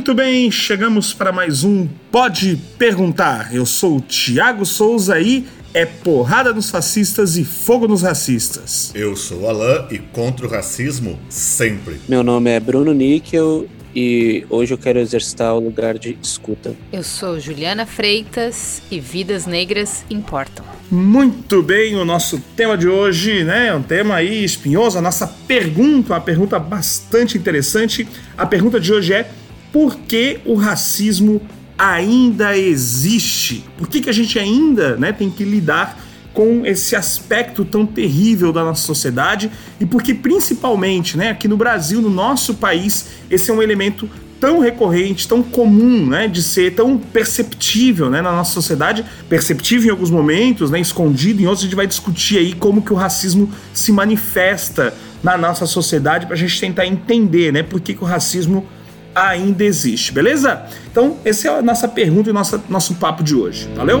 Muito bem, chegamos para mais um Pode Perguntar. Eu sou o Tiago Souza e é porrada nos fascistas e fogo nos racistas. Eu sou o Alain e contra o racismo sempre. Meu nome é Bruno Níquel e hoje eu quero exercitar o lugar de escuta. Eu sou Juliana Freitas e vidas negras importam. Muito bem, o nosso tema de hoje, né, é um tema aí espinhoso, a nossa pergunta, uma pergunta bastante interessante. A pergunta de hoje é por que o racismo ainda existe? Por que, que a gente ainda né, tem que lidar com esse aspecto tão terrível da nossa sociedade? E porque principalmente, né, aqui no Brasil, no nosso país, esse é um elemento tão recorrente, tão comum, né, de ser tão perceptível, né, na nossa sociedade, perceptível em alguns momentos, né, escondido em outros, a gente vai discutir aí como que o racismo se manifesta na nossa sociedade para a gente tentar entender, né, por que, que o racismo ainda existe, beleza? Então, essa é a nossa pergunta e nossa, nosso papo de hoje. Valeu?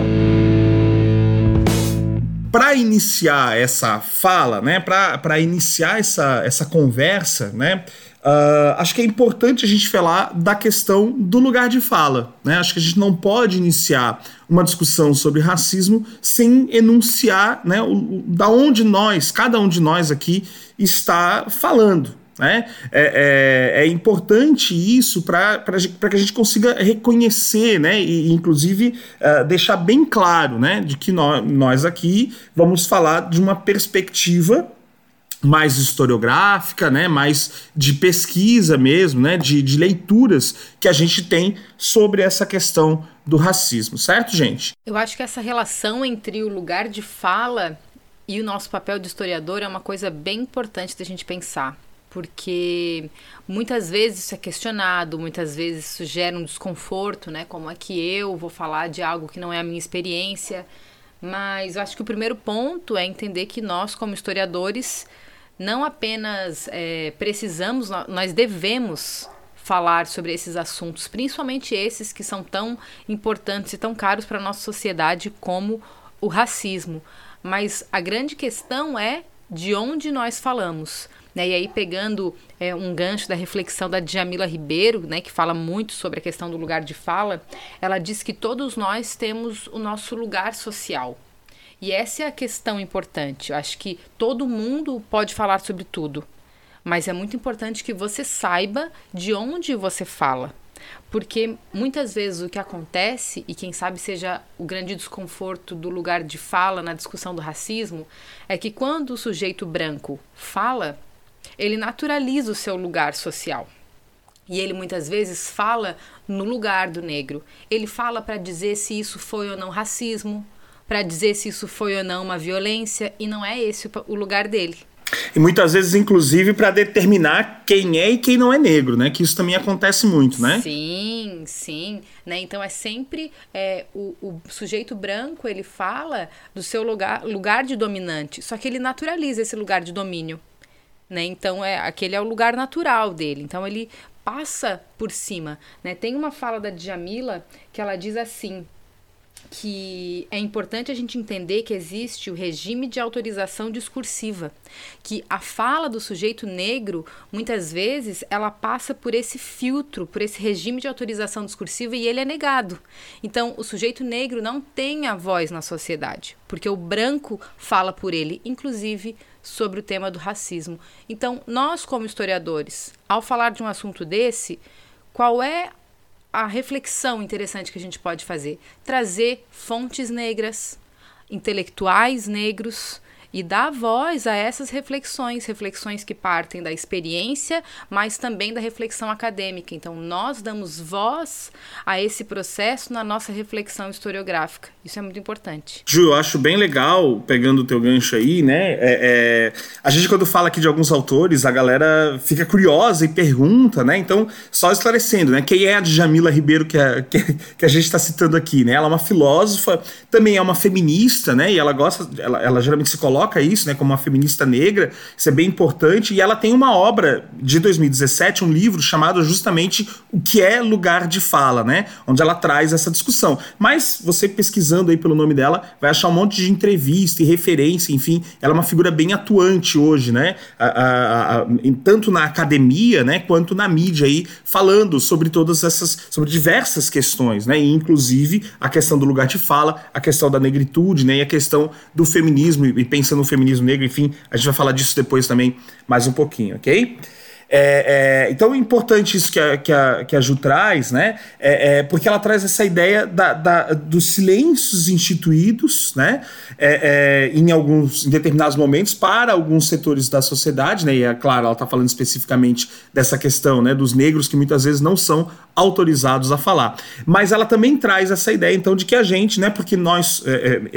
Para iniciar essa fala, né, para iniciar essa, essa conversa, né, uh, acho que é importante a gente falar da questão do lugar de fala. Né? Acho que a gente não pode iniciar uma discussão sobre racismo sem enunciar né, o, o, da onde nós, cada um de nós aqui, está falando. Né? É, é, é importante isso para que a gente consiga reconhecer, né? e inclusive uh, deixar bem claro né? de que nós, nós aqui vamos falar de uma perspectiva mais historiográfica, né, mais de pesquisa mesmo, né, de, de leituras que a gente tem sobre essa questão do racismo, certo, gente? Eu acho que essa relação entre o lugar de fala e o nosso papel de historiador é uma coisa bem importante da gente pensar porque muitas vezes isso é questionado, muitas vezes isso gera um desconforto, né? Como é que eu vou falar de algo que não é a minha experiência? Mas eu acho que o primeiro ponto é entender que nós, como historiadores, não apenas é, precisamos, nós devemos falar sobre esses assuntos, principalmente esses que são tão importantes e tão caros para a nossa sociedade como o racismo. Mas a grande questão é de onde nós falamos. Né? E aí, pegando é, um gancho da reflexão da Djamila Ribeiro, né, que fala muito sobre a questão do lugar de fala, ela diz que todos nós temos o nosso lugar social. E essa é a questão importante. Eu acho que todo mundo pode falar sobre tudo, mas é muito importante que você saiba de onde você fala. Porque muitas vezes o que acontece, e quem sabe seja o grande desconforto do lugar de fala na discussão do racismo, é que quando o sujeito branco fala, ele naturaliza o seu lugar social. E ele muitas vezes fala no lugar do negro. Ele fala para dizer se isso foi ou não racismo, para dizer se isso foi ou não uma violência, e não é esse o lugar dele. E muitas vezes, inclusive, para determinar quem é e quem não é negro, né? Que isso também acontece muito, né? Sim, sim. Né? Então é sempre é, o, o, sujeito branco ele fala do seu lugar, lugar de dominante, só que ele naturaliza esse lugar de domínio né? Então é aquele é o lugar natural dele. Então ele passa por cima, né? Tem uma fala da Djamila que ela diz assim: que é importante a gente entender que existe o regime de autorização discursiva, que a fala do sujeito negro, muitas vezes, ela passa por esse filtro, por esse regime de autorização discursiva e ele é negado. Então, o sujeito negro não tem a voz na sociedade, porque o branco fala por ele, inclusive sobre o tema do racismo. Então, nós como historiadores, ao falar de um assunto desse, qual é a reflexão interessante que a gente pode fazer? Trazer fontes negras, intelectuais negros, e dar voz a essas reflexões, reflexões que partem da experiência, mas também da reflexão acadêmica. Então, nós damos voz a esse processo na nossa reflexão historiográfica. Isso é muito importante. Ju, eu acho bem legal, pegando o teu gancho aí, né? É, é, a gente, quando fala aqui de alguns autores, a galera fica curiosa e pergunta, né? Então, só esclarecendo, né? Quem é a Djamila Ribeiro que a, que, que a gente está citando aqui, né? Ela é uma filósofa, também é uma feminista, né? E ela gosta, ela, ela geralmente se coloca coloca isso, né, como uma feminista negra, isso é bem importante, e ela tem uma obra de 2017, um livro chamado justamente O que é lugar de fala, né, onde ela traz essa discussão. Mas você pesquisando aí pelo nome dela, vai achar um monte de entrevista e referência, enfim, ela é uma figura bem atuante hoje, né, a, a, a, tanto na academia, né, quanto na mídia aí, falando sobre todas essas, sobre diversas questões, né, e inclusive a questão do lugar de fala, a questão da negritude, né, e a questão do feminismo, e pensando no feminismo negro, enfim, a gente vai falar disso depois também mais um pouquinho, ok? É, é, então é importante isso que a, que a, que a Ju traz, né? É, é porque ela traz essa ideia da, da dos silêncios instituídos, né? É, é, em alguns em determinados momentos para alguns setores da sociedade, né? E é claro, ela está falando especificamente dessa questão, né? Dos negros que muitas vezes não são autorizados a falar. Mas ela também traz essa ideia, então, de que a gente, né? Porque nós,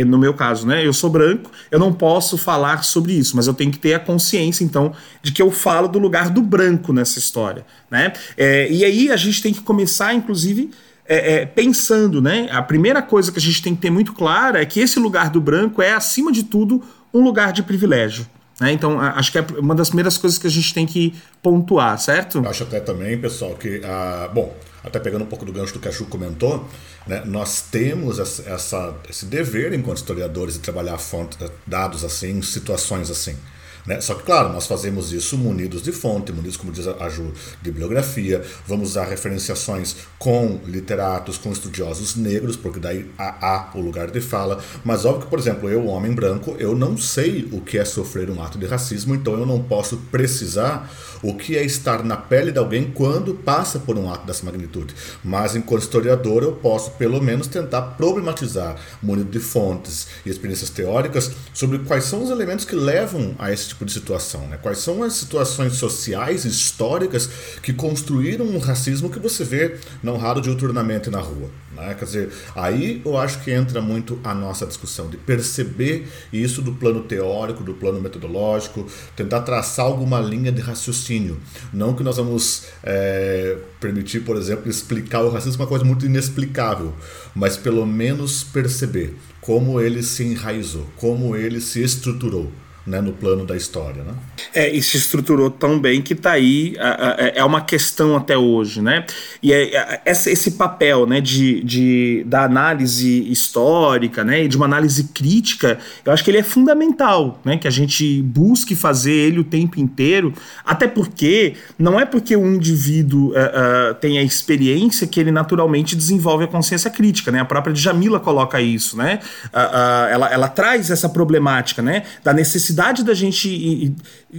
no meu caso, né? Eu sou branco, eu não posso falar sobre isso, mas eu tenho que ter a consciência, então, de que eu falo do lugar do branco branco nessa história. Né? É, e aí a gente tem que começar, inclusive, é, é, pensando, né? A primeira coisa que a gente tem que ter muito clara é que esse lugar do branco é, acima de tudo, um lugar de privilégio. Né? Então, acho que é uma das primeiras coisas que a gente tem que pontuar, certo? Eu acho até também, pessoal, que. Ah, bom, até pegando um pouco do gancho do que a Ju comentou, né, nós temos essa, essa, esse dever, enquanto historiadores, de trabalhar fontes, dados assim, situações assim. Né? Só que, claro, nós fazemos isso munidos de fonte, munidos, como diz a Ju, de bibliografia, vamos usar referenciações com literatos, com estudiosos negros, porque daí há, há o lugar de fala. Mas óbvio que, por exemplo, eu, homem branco, eu não sei o que é sofrer um ato de racismo, então eu não posso precisar o que é estar na pele de alguém quando passa por um ato dessa magnitude. Mas, enquanto historiador, eu posso, pelo menos, tentar problematizar, munido de fontes e experiências teóricas, sobre quais são os elementos que levam a esse tipo de situação. Né? Quais são as situações sociais, históricas, que construíram um racismo que você vê não raro diuturnamente na rua. Né? Quer dizer, aí eu acho que entra muito a nossa discussão de perceber isso do plano teórico, do plano metodológico, tentar traçar alguma linha de raciocínio. Não que nós vamos é, permitir, por exemplo, explicar o racismo uma coisa muito inexplicável, mas pelo menos perceber como ele se enraizou, como ele se estruturou né, no plano da história. Né? É, e se estruturou tão bem que está aí, é, é uma questão até hoje. Né? E é, é, esse papel né, de, de, da análise histórica né, e de uma análise crítica, eu acho que ele é fundamental, né, que a gente busque fazer ele o tempo inteiro, até porque não é porque o indivíduo uh, uh, tem a experiência que ele naturalmente desenvolve a consciência crítica. Né? A própria Djamila coloca isso. Né? Uh, ela, ela traz essa problemática né, da necessidade necessidade da gente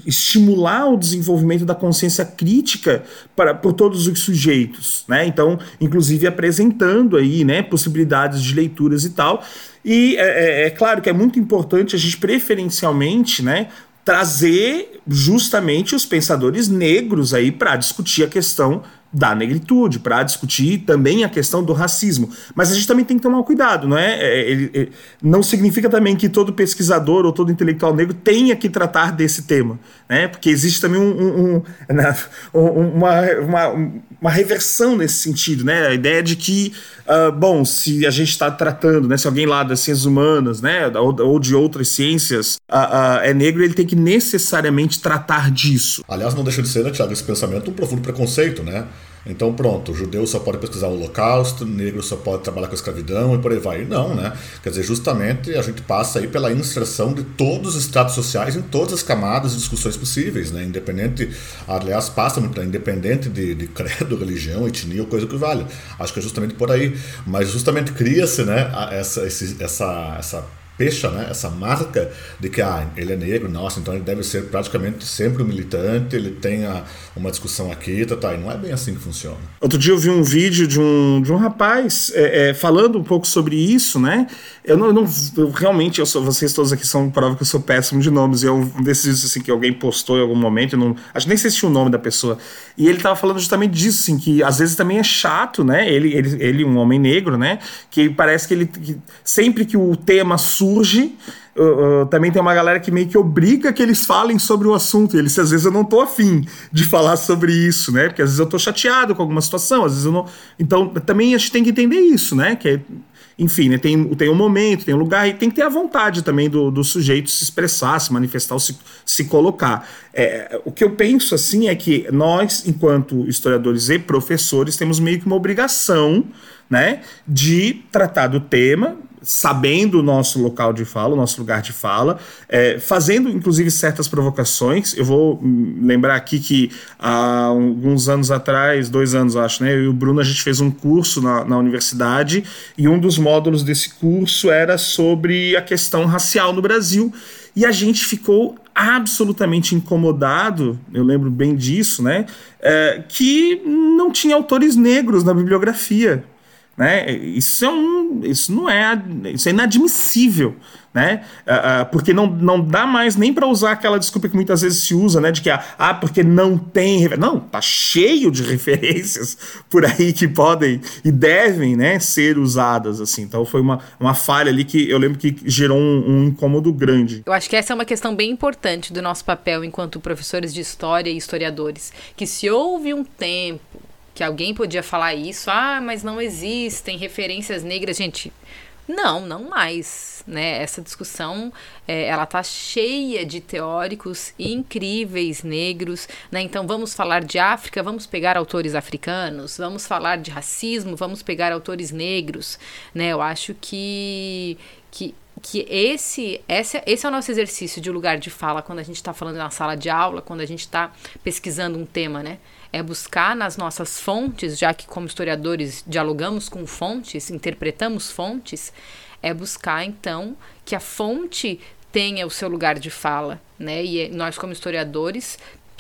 estimular o desenvolvimento da consciência crítica para por todos os sujeitos, né? Então, inclusive apresentando aí, né, possibilidades de leituras e tal. E é, é, é claro que é muito importante a gente preferencialmente, né, trazer justamente os pensadores negros aí para discutir a questão da negritude, para discutir também a questão do racismo. Mas a gente também tem que tomar cuidado, não é? é ele, ele, não significa também que todo pesquisador ou todo intelectual negro tenha que tratar desse tema, né? Porque existe também um, um, um, uma, uma, uma reversão nesse sentido, né? A ideia de que, uh, bom, se a gente está tratando, né? Se alguém lá das ciências humanas, né? Ou, ou de outras ciências uh, uh, é negro, ele tem que necessariamente tratar disso. Aliás, não deixa de ser, né, Tiago, esse pensamento um profundo preconceito, né? Então, pronto, judeu só pode pesquisar o Holocausto, negro só pode trabalhar com escravidão e por aí vai. Não, né? Quer dizer, justamente a gente passa aí pela inserção de todos os estratos sociais em todas as camadas e discussões possíveis, né? Independente, aliás, passa muito, né? independente de, de credo, religião, etnia ou coisa que vale. Acho que é justamente por aí. Mas justamente cria-se, né, essa, esse, essa, essa fecha né, essa marca de que ah, ele é negro, nossa, então ele deve ser praticamente sempre um militante, ele tem uma discussão aqui, tá, tá, e não é bem assim que funciona. Outro dia eu vi um vídeo de um, de um rapaz é, é, falando um pouco sobre isso, né? Eu não, eu não eu, realmente, eu sou, vocês todos aqui são prova que eu sou péssimo de nomes, e é um desses assim, que alguém postou em algum momento, eu não, acho que nem sei se tinha o nome da pessoa, e ele tava falando justamente disso, assim, que às vezes também é chato, né? Ele, ele, ele um homem negro, né? Que parece que ele, que sempre que o tema surge, Uh, uh, também tem uma galera que meio que obriga que eles falem sobre o assunto. E eles, às vezes, eu não tô afim de falar sobre isso, né? Porque às vezes eu tô chateado com alguma situação, às vezes eu não. Então, também a gente tem que entender isso, né? Que é enfim, né, tem, tem um momento, tem um lugar, e tem que ter a vontade também do, do sujeito se expressar, se manifestar, se, se colocar. É, o que eu penso assim é que nós, enquanto historiadores e professores, temos meio que uma obrigação né, de tratar do tema, sabendo o nosso local de fala, o nosso lugar de fala, é, fazendo inclusive certas provocações. Eu vou lembrar aqui que há alguns anos atrás, dois anos acho, né, eu e o Bruno a gente fez um curso na, na universidade e um dos módulos desse curso era sobre a questão racial no Brasil. E a gente ficou absolutamente incomodado, eu lembro bem disso, né? É, que não tinha autores negros na bibliografia. Né? Isso, é um, isso não é, isso é inadmissível, né? Uh, uh, porque não, não dá mais nem para usar aquela desculpa que muitas vezes se usa, né? De que ah, ah, porque não tem não, tá cheio de referências por aí que podem e devem, né, ser usadas assim. Então foi uma, uma falha ali que eu lembro que gerou um, um incômodo grande. Eu acho que essa é uma questão bem importante do nosso papel enquanto professores de história e historiadores, que se houve um tempo que alguém podia falar isso, ah, mas não existem referências negras, gente. Não, não mais, né? Essa discussão, é, ela tá cheia de teóricos incríveis negros, né? Então vamos falar de África, vamos pegar autores africanos, vamos falar de racismo, vamos pegar autores negros, né? Eu acho que que que esse, esse, esse é o nosso exercício de lugar de fala quando a gente está falando na sala de aula, quando a gente está pesquisando um tema, né? É buscar nas nossas fontes, já que como historiadores dialogamos com fontes, interpretamos fontes, é buscar então que a fonte tenha o seu lugar de fala, né? E nós como historiadores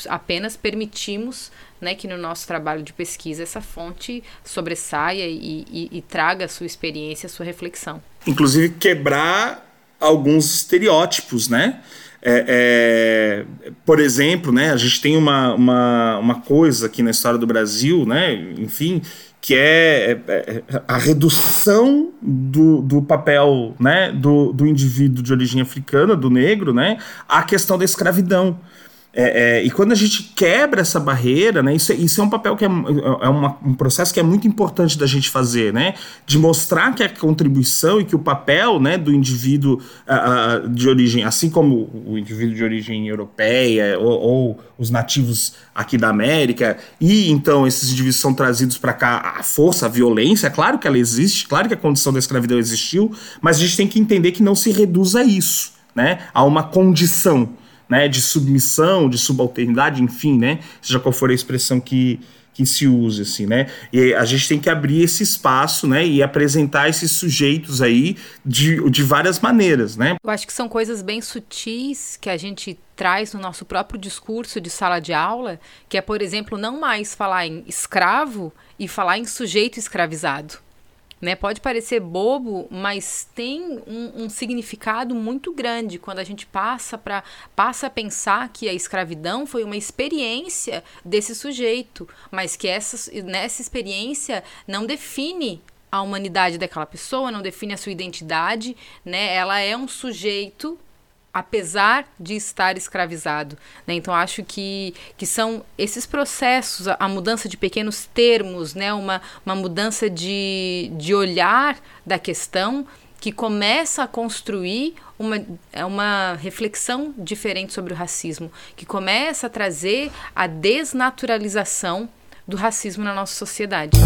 apenas permitimos né, que no nosso trabalho de pesquisa essa fonte sobressaia e, e, e traga a sua experiência, a sua reflexão. Inclusive quebrar alguns estereótipos, né? É, é, por exemplo, né, a gente tem uma, uma, uma coisa aqui na história do Brasil, né, enfim, que é, é, é a redução do, do papel né, do, do indivíduo de origem africana, do negro, né, à questão da escravidão. É, é, e quando a gente quebra essa barreira, né, isso, é, isso é um papel que é, é uma, um processo que é muito importante da gente fazer, né, de mostrar que a contribuição e que o papel né, do indivíduo uh, de origem, assim como o indivíduo de origem europeia ou, ou, os nativos aqui da América, e então esses indivíduos são trazidos para cá, a força, a violência, claro que ela existe, claro que a condição da escravidão existiu, mas a gente tem que entender que não se reduz a isso, né, a uma condição né, de submissão, de subalternidade, enfim, né, seja qual for a expressão que, que se use, assim, né? E a gente tem que abrir esse espaço, né? E apresentar esses sujeitos aí de, de várias maneiras, né? Eu acho que são coisas bem sutis que a gente traz no nosso próprio discurso de sala de aula, que é, por exemplo, não mais falar em escravo e falar em sujeito escravizado. Né? Pode parecer bobo, mas tem um, um significado muito grande quando a gente passa para passa a pensar que a escravidão foi uma experiência desse sujeito, mas que essa, nessa experiência não define a humanidade daquela pessoa, não define a sua identidade, né? Ela é um sujeito apesar de estar escravizado. Né? Então, acho que, que são esses processos, a, a, mudança de pequenos termos, né? uma, uma mudança de, de olhar da questão que começa a construir uma, é uma reflexão diferente sobre o racismo, que começa a trazer a desnaturalização do racismo na nossa sociedade.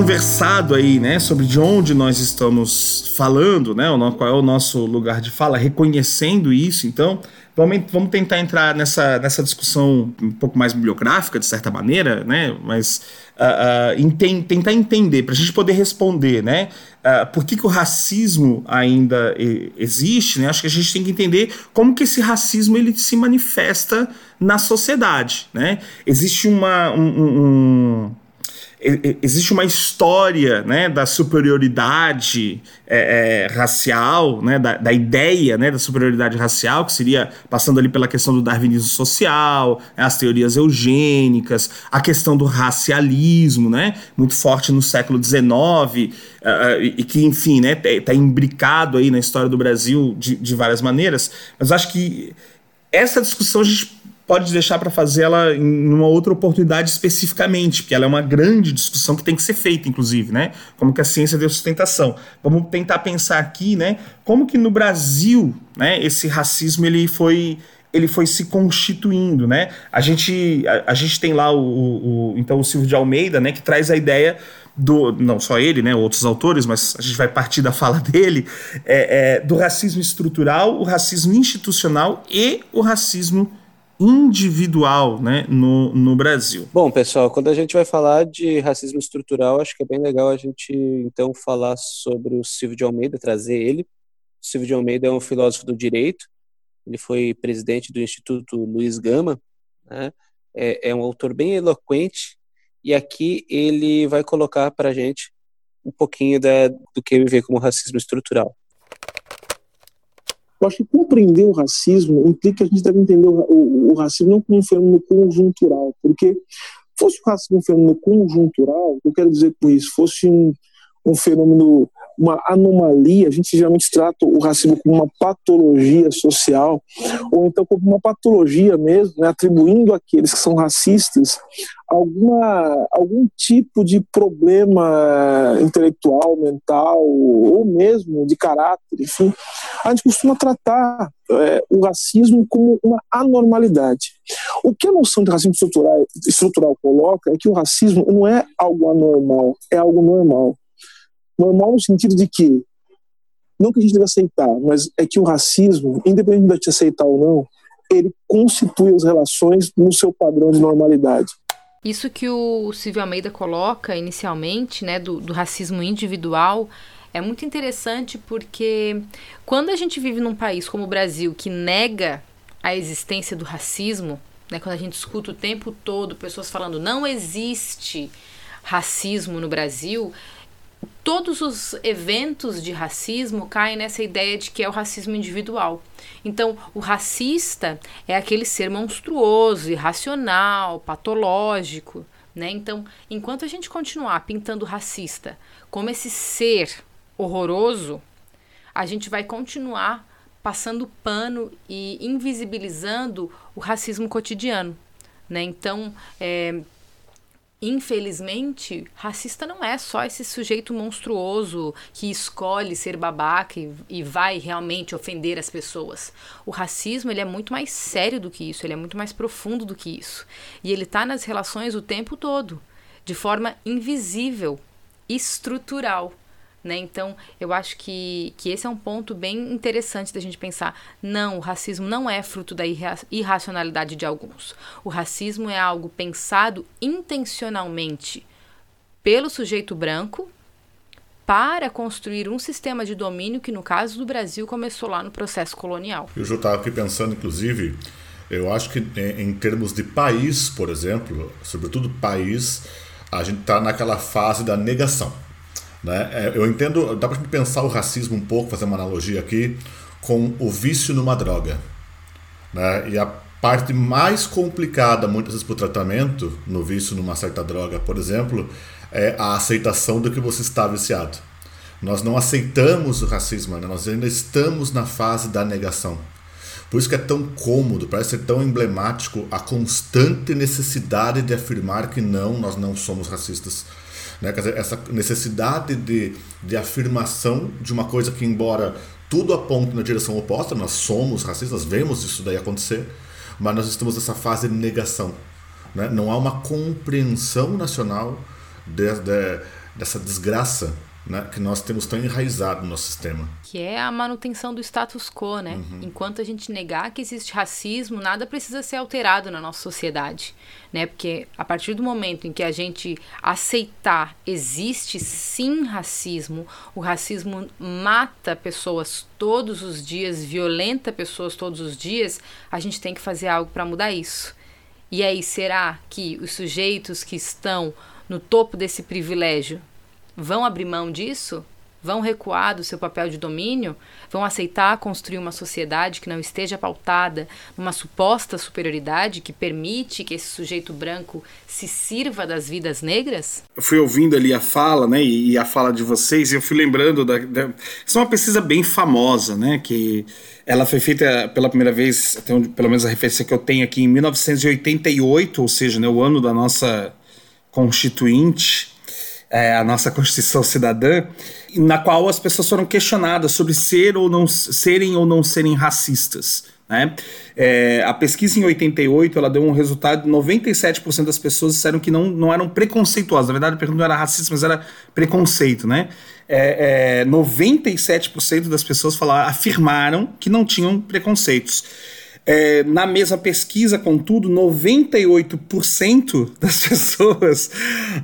Conversado aí, né, sobre de onde nós estamos falando, né, qual é o nosso lugar de fala, reconhecendo isso, então, vamos, vamos tentar entrar nessa, nessa discussão um pouco mais bibliográfica, de certa maneira, né, mas uh, uh, enten tentar entender, para a gente poder responder, né, uh, por que, que o racismo ainda existe, né, acho que a gente tem que entender como que esse racismo ele se manifesta na sociedade, né, existe uma, um, um existe uma história né, da superioridade é, é, racial, né, da, da, ideia né, da superioridade racial, que seria passando ali pela questão do darwinismo social, as teorias eugênicas, a questão do racialismo, né, muito forte no século XIX, uh, uh, e que, enfim, está né, tá imbricado aí na história do Brasil de, de várias maneiras, mas acho que essa discussão a gente pode deixar para fazer ela em uma outra oportunidade especificamente, porque ela é uma grande discussão que tem que ser feita, inclusive, né? Como que a ciência deu sustentação. Vamos tentar pensar aqui, né? Como que no Brasil, né, esse racismo ele foi ele foi se constituindo, né? A gente, a, a gente tem lá o, o, o, então o Silvio de Almeida, né, que traz a ideia do não só ele, né, outros autores, mas a gente vai partir da fala dele, é, é, do racismo estrutural, o racismo institucional e o racismo individual né, no, no Brasil. Bom, pessoal, quando a gente vai falar de racismo estrutural, acho que é bem legal a gente então falar sobre o Silvio de Almeida, trazer ele. O Silvio de Almeida é um filósofo do direito, ele foi presidente do Instituto Luiz Gama, né? é, é um autor bem eloquente, e aqui ele vai colocar para a gente um pouquinho da, do que ele vê como racismo estrutural. Eu acho que compreender o racismo implica que a gente deve entender o, o, o racismo não como um fenômeno conjuntural, porque fosse o racismo um fenômeno conjuntural, eu quero dizer com isso, fosse um, um fenômeno uma anomalia, a gente geralmente trata o racismo como uma patologia social, ou então como uma patologia mesmo, né, atribuindo àqueles que são racistas alguma, algum tipo de problema intelectual, mental, ou mesmo de caráter, enfim. A gente costuma tratar é, o racismo como uma anormalidade. O que a noção de racismo estrutural, estrutural coloca é que o racismo não é algo anormal, é algo normal. Normal no sentido de que, não que a gente deva aceitar, mas é que o racismo, independente de gente aceitar ou não, ele constitui as relações no seu padrão de normalidade. Isso que o Silvio Almeida coloca inicialmente, né, do, do racismo individual, é muito interessante porque quando a gente vive num país como o Brasil que nega a existência do racismo, né, quando a gente escuta o tempo todo pessoas falando não existe racismo no Brasil, todos os eventos de racismo caem nessa ideia de que é o racismo individual. Então, o racista é aquele ser monstruoso, irracional, patológico. Né? Então, enquanto a gente continuar pintando o racista como esse ser horroroso, a gente vai continuar passando pano e invisibilizando o racismo cotidiano. Né? Então, é, Infelizmente, racista não é só esse sujeito monstruoso que escolhe ser babaca e, e, vai realmente ofender as pessoas. O racismo ele é muito mais sério do que isso, ele é muito mais profundo do que isso. E ele está nas relações o tempo todo, de forma invisível, estrutural. Né? Então, eu acho que, que esse é um ponto bem interessante da gente pensar. Não, o racismo não é fruto da irra irracionalidade de alguns. O racismo é algo pensado intencionalmente pelo sujeito branco para construir um sistema de domínio que, no caso do Brasil, começou lá no processo colonial. Eu já estava aqui pensando, inclusive, eu acho que em, em termos de país, por exemplo, sobretudo país, a gente está naquela fase da negação. Né? É, eu entendo, dá para pensar o racismo um pouco, fazer uma analogia aqui, com o vício numa droga. Né? E a parte mais complicada, muitas vezes, para o tratamento, no vício numa certa droga, por exemplo, é a aceitação do que você está viciado. Nós não aceitamos o racismo, né? nós ainda estamos na fase da negação. Por isso que é tão cômodo, parece ser tão emblemático a constante necessidade de afirmar que não, nós não somos racistas. Né? Quer dizer, essa necessidade de, de afirmação de uma coisa que, embora tudo aponte na direção oposta, nós somos racistas, vemos isso daí acontecer, mas nós estamos nessa fase de negação. Né? Não há uma compreensão nacional de, de, dessa desgraça né, que nós temos tão enraizado no nosso sistema. Que é a manutenção do status quo, né? Uhum. Enquanto a gente negar que existe racismo, nada precisa ser alterado na nossa sociedade, né? Porque a partir do momento em que a gente aceitar existe sim racismo, o racismo mata pessoas todos os dias, violenta pessoas todos os dias, a gente tem que fazer algo para mudar isso. E aí, será que os sujeitos que estão no topo desse privilégio vão abrir mão disso? vão recuar do seu papel de domínio, vão aceitar construir uma sociedade que não esteja pautada numa suposta superioridade que permite que esse sujeito branco se sirva das vidas negras? Eu fui ouvindo ali a fala, né, e a fala de vocês, e eu fui lembrando da, da isso é uma pesquisa bem famosa, né, que ela foi feita pela primeira vez, até onde, pelo menos a referência que eu tenho aqui, em 1988, ou seja, né, o ano da nossa constituinte, é, a nossa Constituição Cidadã, na qual as pessoas foram questionadas sobre ser ou não serem ou não serem racistas. Né? É, a pesquisa em 88 ela deu um resultado: 97% das pessoas disseram que não, não eram preconceituosas. Na verdade, a pergunta não era racista, mas era preconceito. Né? É, é, 97% das pessoas falaram, afirmaram que não tinham preconceitos. É, na mesma pesquisa, contudo, 98% das pessoas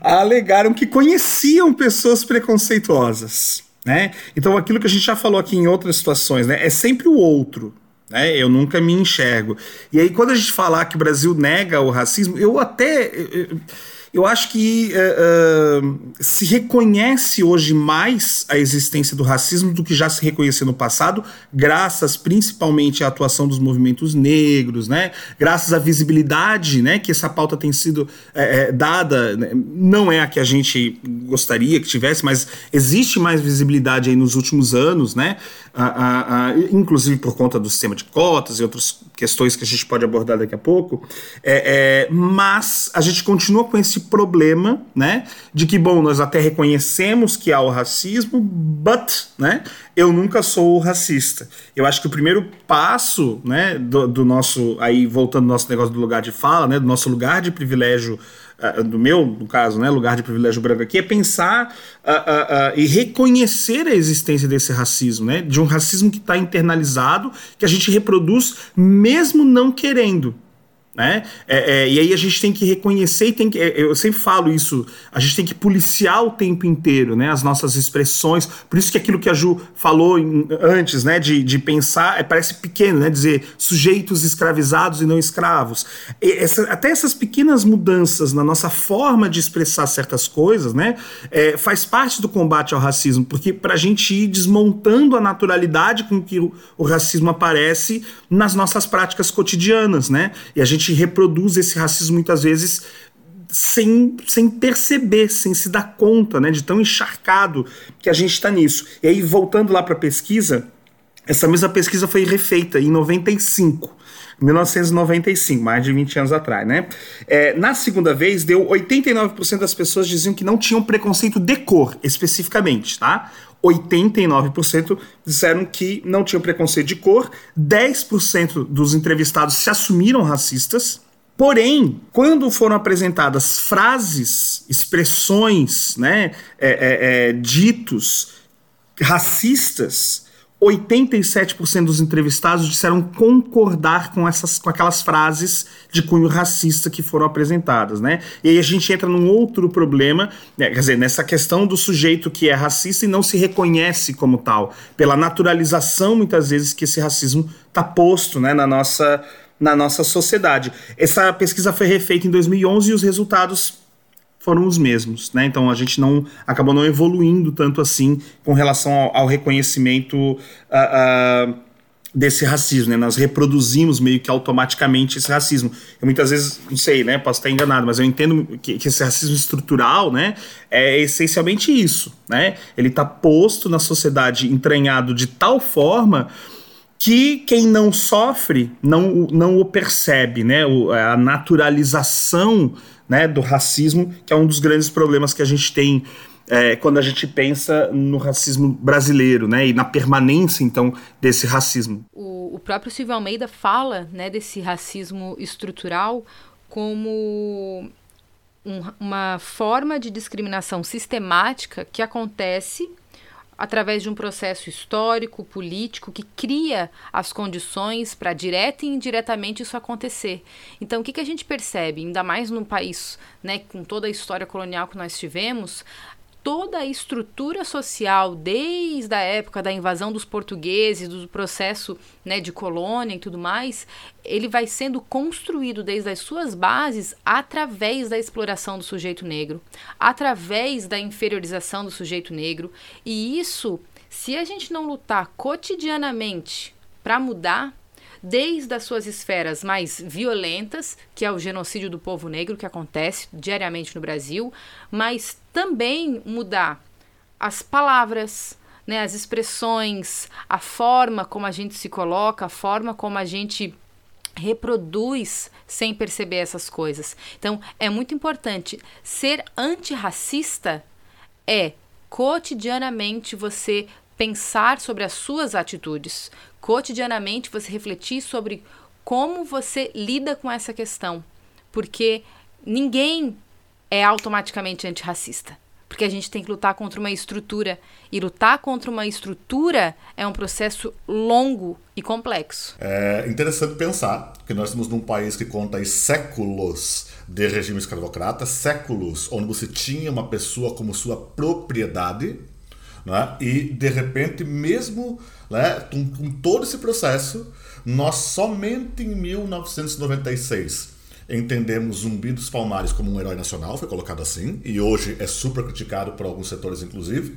alegaram que conheciam pessoas preconceituosas. Né? Então, aquilo que a gente já falou aqui em outras situações, né? é sempre o outro. Né? Eu nunca me enxergo. E aí, quando a gente falar que o Brasil nega o racismo, eu até. Eu, eu acho que uh, uh, se reconhece hoje mais a existência do racismo do que já se reconheceu no passado, graças principalmente à atuação dos movimentos negros, né? graças à visibilidade né, que essa pauta tem sido é, é, dada. Né? Não é a que a gente gostaria que tivesse, mas existe mais visibilidade aí nos últimos anos, né? Inclusive por conta do sistema de cotas e outras questões que a gente pode abordar daqui a pouco. É, mas a gente continua com esse problema, né? De que, bom, nós até reconhecemos que há o racismo, but, né? Eu nunca sou racista. Eu acho que o primeiro passo, né, do, do nosso, aí voltando ao nosso negócio do lugar de fala, né, do nosso lugar de privilégio Uh, do meu, no caso, né, lugar de privilégio branco aqui, é pensar uh, uh, e reconhecer a existência desse racismo, né, de um racismo que está internalizado, que a gente reproduz mesmo não querendo. Né? É, é, e aí a gente tem que reconhecer e tem que. É, eu sempre falo isso, a gente tem que policiar o tempo inteiro né, as nossas expressões. Por isso que aquilo que a Ju falou em, antes, né, de, de pensar, é, parece pequeno, né? Dizer sujeitos escravizados e não escravos. E essa, até essas pequenas mudanças na nossa forma de expressar certas coisas, né? É, faz parte do combate ao racismo, porque para a gente ir desmontando a naturalidade com que o, o racismo aparece nas nossas práticas cotidianas, né? E a gente gente reproduz esse racismo muitas vezes sem, sem perceber, sem se dar conta, né, de tão encharcado que a gente está nisso. E aí, voltando lá para a pesquisa, essa mesma pesquisa foi refeita em 95. 1995, mais de 20 anos atrás, né? É, na segunda vez, deu 89% das pessoas diziam que não tinham preconceito de cor, especificamente, tá? 89% disseram que não tinham preconceito de cor, 10% dos entrevistados se assumiram racistas. Porém, quando foram apresentadas frases, expressões, né, é, é, é, ditos racistas, 87% dos entrevistados disseram concordar com essas com aquelas frases de cunho racista que foram apresentadas, né? E aí a gente entra num outro problema, né? quer dizer, nessa questão do sujeito que é racista e não se reconhece como tal, pela naturalização muitas vezes que esse racismo está posto, né, na nossa na nossa sociedade. Essa pesquisa foi refeita em 2011 e os resultados foram os mesmos, né? Então a gente não acabou não evoluindo tanto assim com relação ao, ao reconhecimento uh, uh, desse racismo, né? Nós reproduzimos meio que automaticamente esse racismo. Eu muitas vezes, não sei, né? Posso estar enganado, mas eu entendo que, que esse racismo estrutural, né? É essencialmente isso, né? Ele está posto na sociedade, entranhado de tal forma que quem não sofre não, não o percebe, né? O, a naturalização né, do racismo, que é um dos grandes problemas que a gente tem é, quando a gente pensa no racismo brasileiro, né, e na permanência então desse racismo. O, o próprio Silvio Almeida fala, né, desse racismo estrutural como um, uma forma de discriminação sistemática que acontece através de um processo histórico, político, que cria as condições para direta e indiretamente isso acontecer. Então, o que, que a gente percebe, ainda mais num país né, com toda a história colonial que nós tivemos, toda a estrutura social, desde a época da invasão dos portugueses, do processo né, de colônia e tudo mais, ele vai sendo construído desde as suas bases através da exploração do sujeito negro, através da inferiorização do sujeito negro. E isso, se a gente não lutar cotidianamente para mudar, desde as suas esferas mais violentas, que é o genocídio do povo negro que acontece diariamente no Brasil, mas também mudar as palavras, né, as expressões, a forma como a gente se coloca, a forma como a gente reproduz sem perceber essas coisas. Então, é muito importante ser antirracista é cotidianamente você pensar sobre as suas atitudes, cotidianamente você refletir sobre como você lida com essa questão. Porque ninguém é automaticamente antirracista. Porque a gente tem que lutar contra uma estrutura. E lutar contra uma estrutura é um processo longo e complexo. É interessante pensar que nós estamos num país que conta séculos de regime escravocrata, séculos onde você tinha uma pessoa como sua propriedade, né? e de repente, mesmo né, com, com todo esse processo, nós somente em 1996 entendemos Zumbi dos Palmares como um herói nacional, foi colocado assim, e hoje é super criticado por alguns setores, inclusive.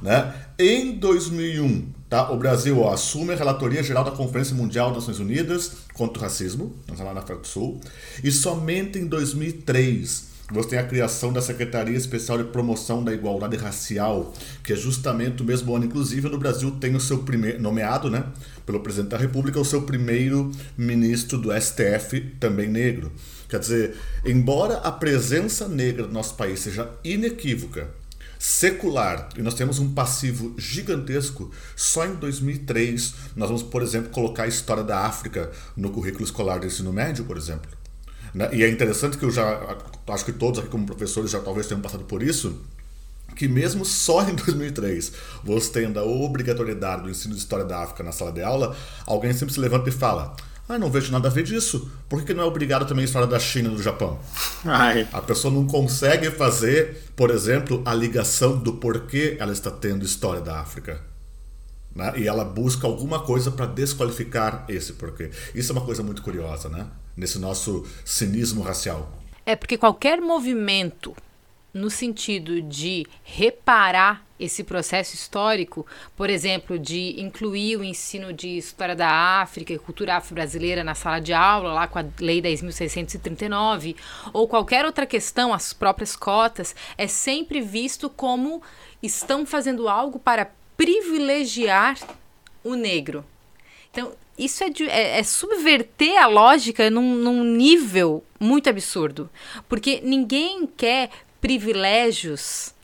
Né? Em 2001, tá, o Brasil ó, assume a relatoria geral da Conferência Mundial das Nações Unidas contra o Racismo, na África do Sul, e somente em 2003 você tem a criação da Secretaria Especial de Promoção da Igualdade Racial, que é justamente o mesmo ano, inclusive, no Brasil tem o seu primeiro, nomeado, né, pelo presidente da República, o seu primeiro ministro do STF, também negro. Quer dizer, embora a presença negra no nosso país seja inequívoca, secular, e nós temos um passivo gigantesco, só em 2003 nós vamos, por exemplo, colocar a história da África no currículo escolar do ensino médio, por exemplo. Né? E é interessante que eu já, acho que todos aqui como professores já talvez tenham passado por isso, que mesmo só em 2003 você tendo a obrigatoriedade do ensino de História da África na sala de aula, alguém sempre se levanta e fala ah, não vejo nada a ver disso. Por que não é obrigado também a história da China e do Japão? Ai. A pessoa não consegue fazer, por exemplo, a ligação do porquê ela está tendo história da África. Né? E ela busca alguma coisa para desqualificar esse porquê. Isso é uma coisa muito curiosa, né? Nesse nosso cinismo racial. É porque qualquer movimento no sentido de reparar esse processo histórico, por exemplo, de incluir o ensino de história da África e cultura afro-brasileira na sala de aula, lá com a Lei 10.639, ou qualquer outra questão, as próprias cotas, é sempre visto como estão fazendo algo para privilegiar o negro. Então, isso é, de, é, é, subverter a lógica num, num nível muito absurdo. Porque ninguém quer privilégios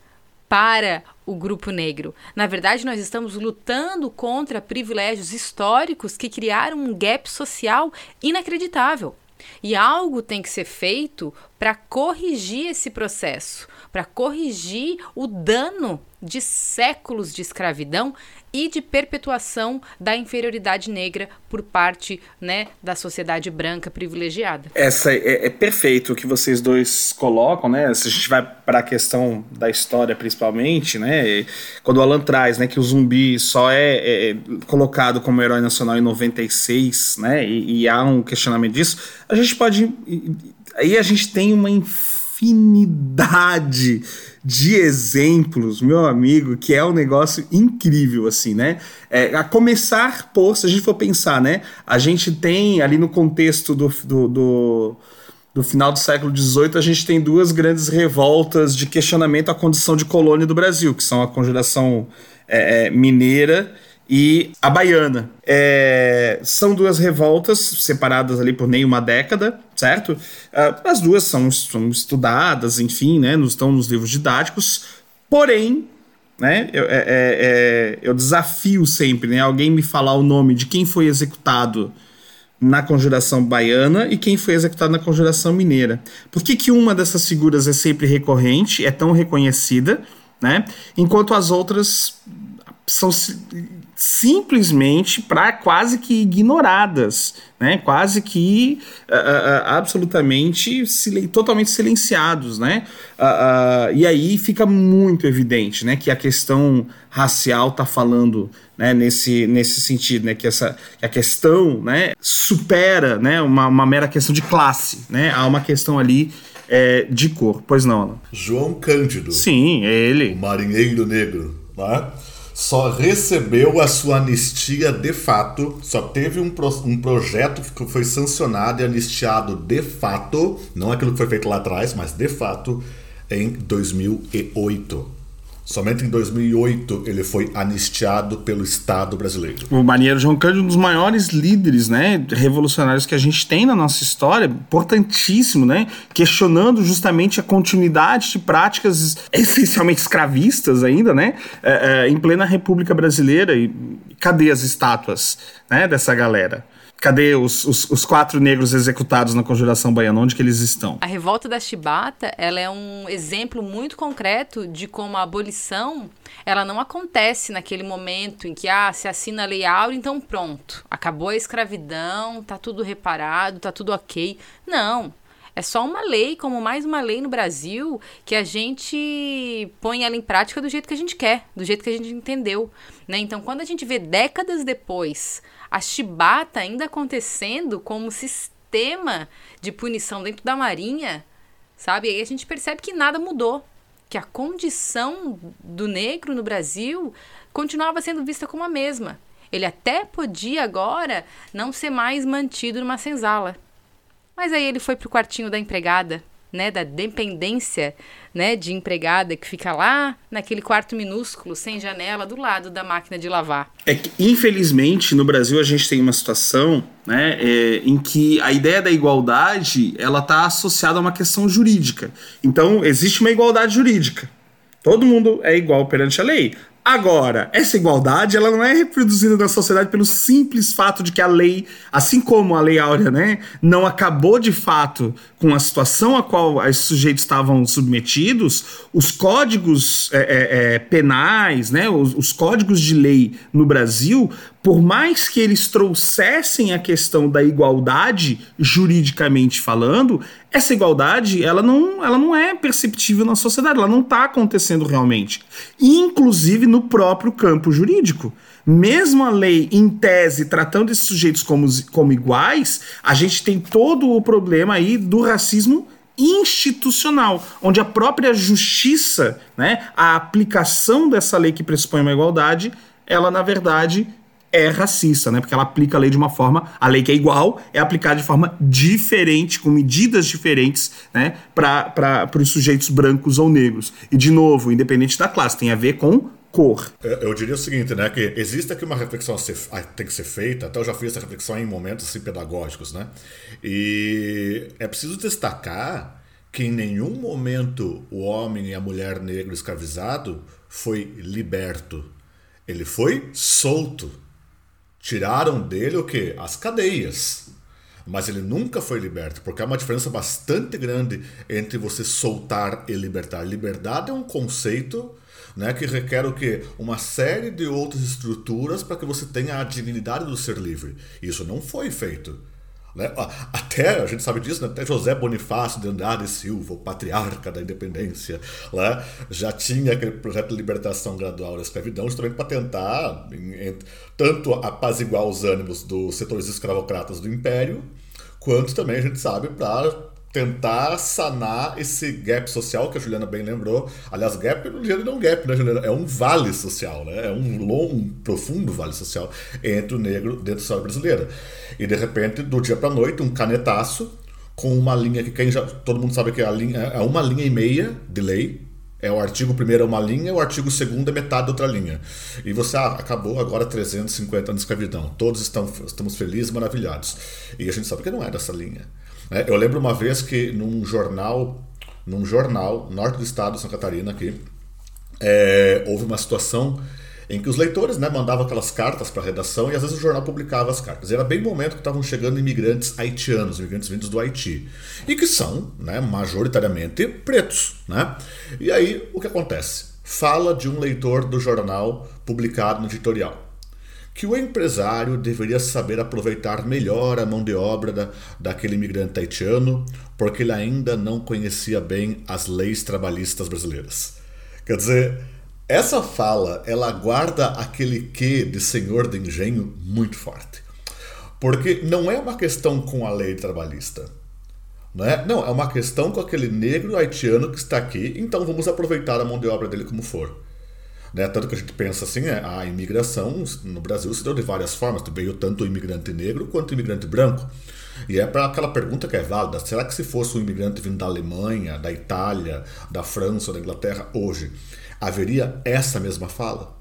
para o grupo negro. Na verdade, nós estamos lutando contra privilégios históricos que criaram um gap social inacreditável. E algo tem que ser feito para corrigir esse processo, para corrigir o dano de séculos de escravidão e de perpetuação da inferioridade negra por parte né, da sociedade branca privilegiada. Essa é, é perfeito o que vocês dois colocam, né? Se a gente vai para a questão da história principalmente, né? Quando o Alan traz, né, que o zumbi só é, é, é colocado como herói nacional em 96, né? E, e há um questionamento disso, a gente pode aí a gente tem uma infinidade de exemplos, meu amigo, que é um negócio incrível, assim, né? É, a começar por, se a gente for pensar, né? A gente tem ali no contexto do, do, do, final do século XVIII, a gente tem duas grandes revoltas de questionamento à condição de colônia do Brasil, que são a conjuração é, é mineira e a baiana. É, são duas revoltas separadas ali por nem uma década, certo? Uh, as duas são, são estudadas, enfim, né, estão nos livros didáticos, porém, né, eu, é, é, é, eu desafio sempre né, alguém me falar o nome de quem foi executado na conjuração baiana e quem foi executado na conjuração mineira. Por que, que uma dessas figuras é sempre recorrente, é tão reconhecida, né, enquanto as outras são simplesmente para quase que ignoradas, né? Quase que uh, uh, absolutamente totalmente silenciados, né? Uh, e aí fica muito evidente, né, que a questão racial está falando, né, nesse, nesse sentido, né, que essa que a questão, né, supera, né, uma, uma mera questão de classe, né? Há uma questão ali é, de cor. Pois não, Alan? João Cândido. Sim, é ele. O marinheiro negro, né? Só recebeu a sua anistia de fato, só teve um, pro, um projeto que foi sancionado e anistiado de fato, não aquilo que foi feito lá atrás, mas de fato, em 2008. Somente em 2008 ele foi anistiado pelo Estado brasileiro. O Marinheiro João Cândido um dos maiores líderes né, revolucionários que a gente tem na nossa história, importantíssimo, né? Questionando justamente a continuidade de práticas essencialmente escravistas ainda, né? É, é, em plena República Brasileira. E cadê as estátuas né, dessa galera? Cadê os, os, os, quatro negros executados na Conjuração Baiana? Onde que eles estão? A revolta da Chibata, ela é um exemplo muito concreto de como a abolição, ela não acontece naquele momento em que, ah, se assina a Lei Áurea, então pronto, acabou a escravidão, tá tudo reparado, tá tudo ok. Não, é só uma lei, como mais uma lei no Brasil, que a gente põe ela em prática do jeito que a gente quer, do jeito que a gente entendeu. Né? Então, quando a gente vê décadas depois a chibata ainda acontecendo como sistema de punição dentro da Marinha, sabe? Aí a gente percebe que nada mudou, que a condição do negro no Brasil continuava sendo vista como a mesma. Ele até podia agora não ser mais mantido numa senzala. Mas aí ele foi pro quartinho da empregada, né, da dependência, né, de empregada que fica lá naquele quarto minúsculo, sem janela, do lado da máquina de lavar. É que, infelizmente, no Brasil a gente tem uma situação, né, é, em que a ideia da igualdade, ela está associada a uma questão jurídica. Então, existe uma igualdade jurídica. Todo mundo é igual perante a lei. Agora, essa igualdade ela não é reproduzida na sociedade pelo simples fato de que a lei, assim como a lei áurea, né, não acabou de fato com a situação a qual os sujeitos estavam submetidos, os códigos é, é, é penais, né, os, os códigos de lei no Brasil por mais que eles trouxessem a questão da igualdade juridicamente falando, essa igualdade ela não, ela não é perceptível na sociedade, ela não está acontecendo realmente, inclusive no próprio campo jurídico. Mesmo a lei, em tese, tratando esses sujeitos como, como iguais, a gente tem todo o problema aí do racismo institucional, onde a própria justiça, né, a aplicação dessa lei que pressupõe uma igualdade, ela na verdade é racista, né? Porque ela aplica a lei de uma forma, a lei que é igual, é aplicada de forma diferente, com medidas diferentes, né? Para os sujeitos brancos ou negros. E, de novo, independente da classe, tem a ver com cor. Eu, diria o seguinte, né? Que existe aqui uma reflexão a ser, a, tem que ser feita, até eu já fiz essa reflexão em momentos assim, pedagógicos, né? E é preciso destacar que em nenhum momento o homem e a mulher negro escravizado foi liberto. Ele foi solto. Tiraram dele o que? As cadeias. Mas ele nunca foi liberto, porque há uma diferença bastante grande entre você soltar e libertar. Liberdade é um conceito né, que requer o quê? Uma série de outras estruturas para que você tenha a dignidade do ser livre. Isso não foi feito. Né? Até, a gente sabe disso, né? até José Bonifácio de Andrade Silva, o patriarca da independência, né? já tinha aquele projeto de libertação gradual da escravidão, justamente para tentar em, em, tanto apaziguar os ânimos dos setores escravocratas do império, quanto também a gente sabe para tentar sanar esse gap social que a Juliana bem lembrou. Aliás, gap não é um gap, né, Juliana? É um vale social, né? É um longo, um profundo vale social entre o negro dentro da história brasileira. E de repente, do dia para noite, um canetaço com uma linha que quem já todo mundo sabe que é a linha é uma linha e meia de lei. É o artigo primeiro é uma linha, o artigo segundo é metade da outra linha. E você ah, acabou agora 350 anos de escravidão. Todos estão, estamos felizes, maravilhados. E a gente sabe que não é dessa linha. É, eu lembro uma vez que num jornal, num jornal, norte do estado de Santa Catarina aqui, é, houve uma situação em que os leitores né, mandavam aquelas cartas para a redação e às vezes o jornal publicava as cartas. E era bem o momento que estavam chegando imigrantes haitianos, imigrantes vindos do Haiti, e que são né, majoritariamente pretos. Né? E aí o que acontece? fala de um leitor do jornal publicado no editorial que o empresário deveria saber aproveitar melhor a mão de obra da, daquele imigrante haitiano, porque ele ainda não conhecia bem as leis trabalhistas brasileiras. Quer dizer, essa fala ela guarda aquele quê de senhor de engenho muito forte. Porque não é uma questão com a lei trabalhista. Não é? não, é uma questão com aquele negro haitiano que está aqui, então vamos aproveitar a mão de obra dele como for. Né? Tanto que a gente pensa assim, é, a imigração no Brasil se deu de várias formas, veio tanto o imigrante negro quanto o imigrante branco. E é para aquela pergunta que é válida: será que se fosse um imigrante vindo da Alemanha, da Itália, da França, da Inglaterra, hoje, haveria essa mesma fala?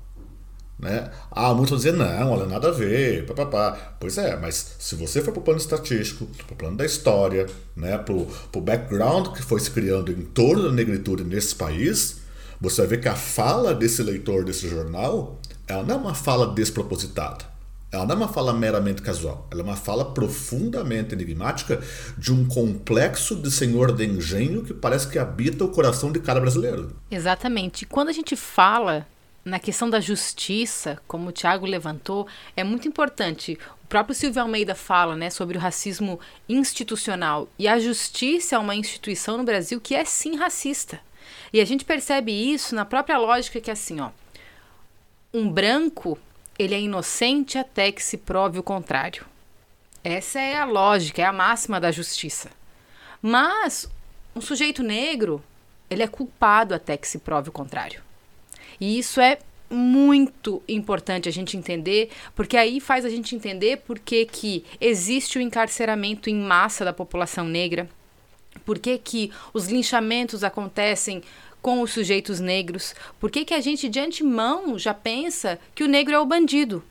Né? Ah, muitos vão dizer, não, olha, nada a ver, papapá. Pois é, mas se você for para o plano estatístico, para o plano da história, né, para o background que foi se criando em torno da negritude nesse país, você vai ver que a fala desse leitor desse jornal, ela não é uma fala despropositada. Ela não é uma fala meramente casual. Ela é uma fala profundamente enigmática de um complexo de senhor de engenho que parece que habita o coração de cada brasileiro. Exatamente. Quando a gente fala na questão da justiça, como o Tiago levantou, é muito importante. O próprio Silvio Almeida fala né, sobre o racismo institucional. E a justiça é uma instituição no Brasil que é sim racista. E a gente percebe isso na própria lógica que é assim, ó. Um branco, ele é inocente até que se prove o contrário. Essa é a lógica, é a máxima da justiça. Mas um sujeito negro, ele é culpado até que se prove o contrário. E isso é muito importante a gente entender, porque aí faz a gente entender por que, que existe o encarceramento em massa da população negra, por que, que os linchamentos acontecem com os sujeitos negros? Por que, que a gente de antemão já pensa que o negro é o bandido?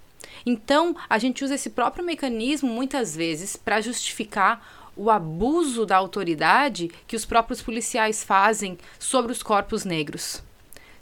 Então, a gente usa esse próprio mecanismo muitas vezes para justificar o abuso da autoridade que os próprios policiais fazem sobre os corpos negros.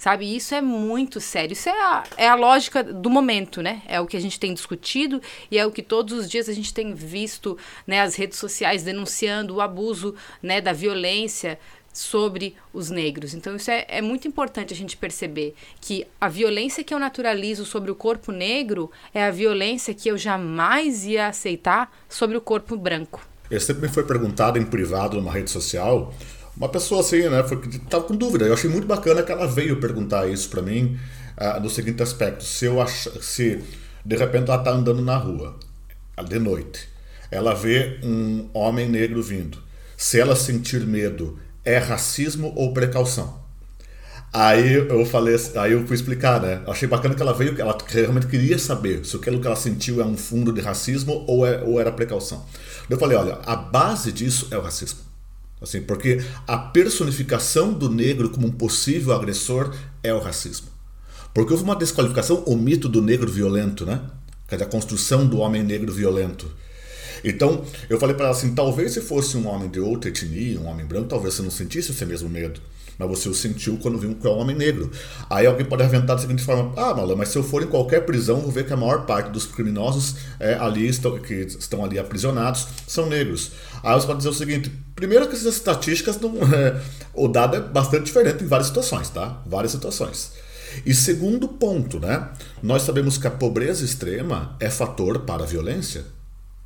Sabe, isso é muito sério. Isso é a, é a lógica do momento, né? É o que a gente tem discutido e é o que todos os dias a gente tem visto, né? As redes sociais denunciando o abuso, né? Da violência sobre os negros. Então, isso é, é muito importante a gente perceber que a violência que eu naturalizo sobre o corpo negro é a violência que eu jamais ia aceitar sobre o corpo branco. Eu sempre me foi perguntado em privado numa rede social uma pessoa assim, né, foi, tava com dúvida. Eu achei muito bacana que ela veio perguntar isso para mim uh, no seguinte aspecto: se eu ach, se de repente ela tá andando na rua de noite, ela vê um homem negro vindo, se ela sentir medo, é racismo ou precaução? Aí eu falei, aí eu fui explicar, né? Achei bacana que ela veio, que ela realmente queria saber se aquilo que ela sentiu é um fundo de racismo ou, é, ou era precaução. Eu falei, olha, a base disso é o racismo. Assim, porque a personificação do negro como um possível agressor é o racismo. Porque houve uma desqualificação, o mito do negro violento, né? Quer dizer, a construção do homem negro violento. Então, eu falei para ela assim: talvez se fosse um homem de outra etnia, um homem branco, talvez você não sentisse esse mesmo medo. Mas você o sentiu quando viu que é um homem negro. Aí alguém pode aventar da seguinte forma: ah, Malan, mas se eu for em qualquer prisão, vou ver que a maior parte dos criminosos é, ali estão, que estão ali aprisionados são negros. Aí você pode dizer o seguinte: primeiro que essas estatísticas não. É, o dado é bastante diferente em várias situações, tá? Várias situações. E segundo ponto, né? Nós sabemos que a pobreza extrema é fator para a violência.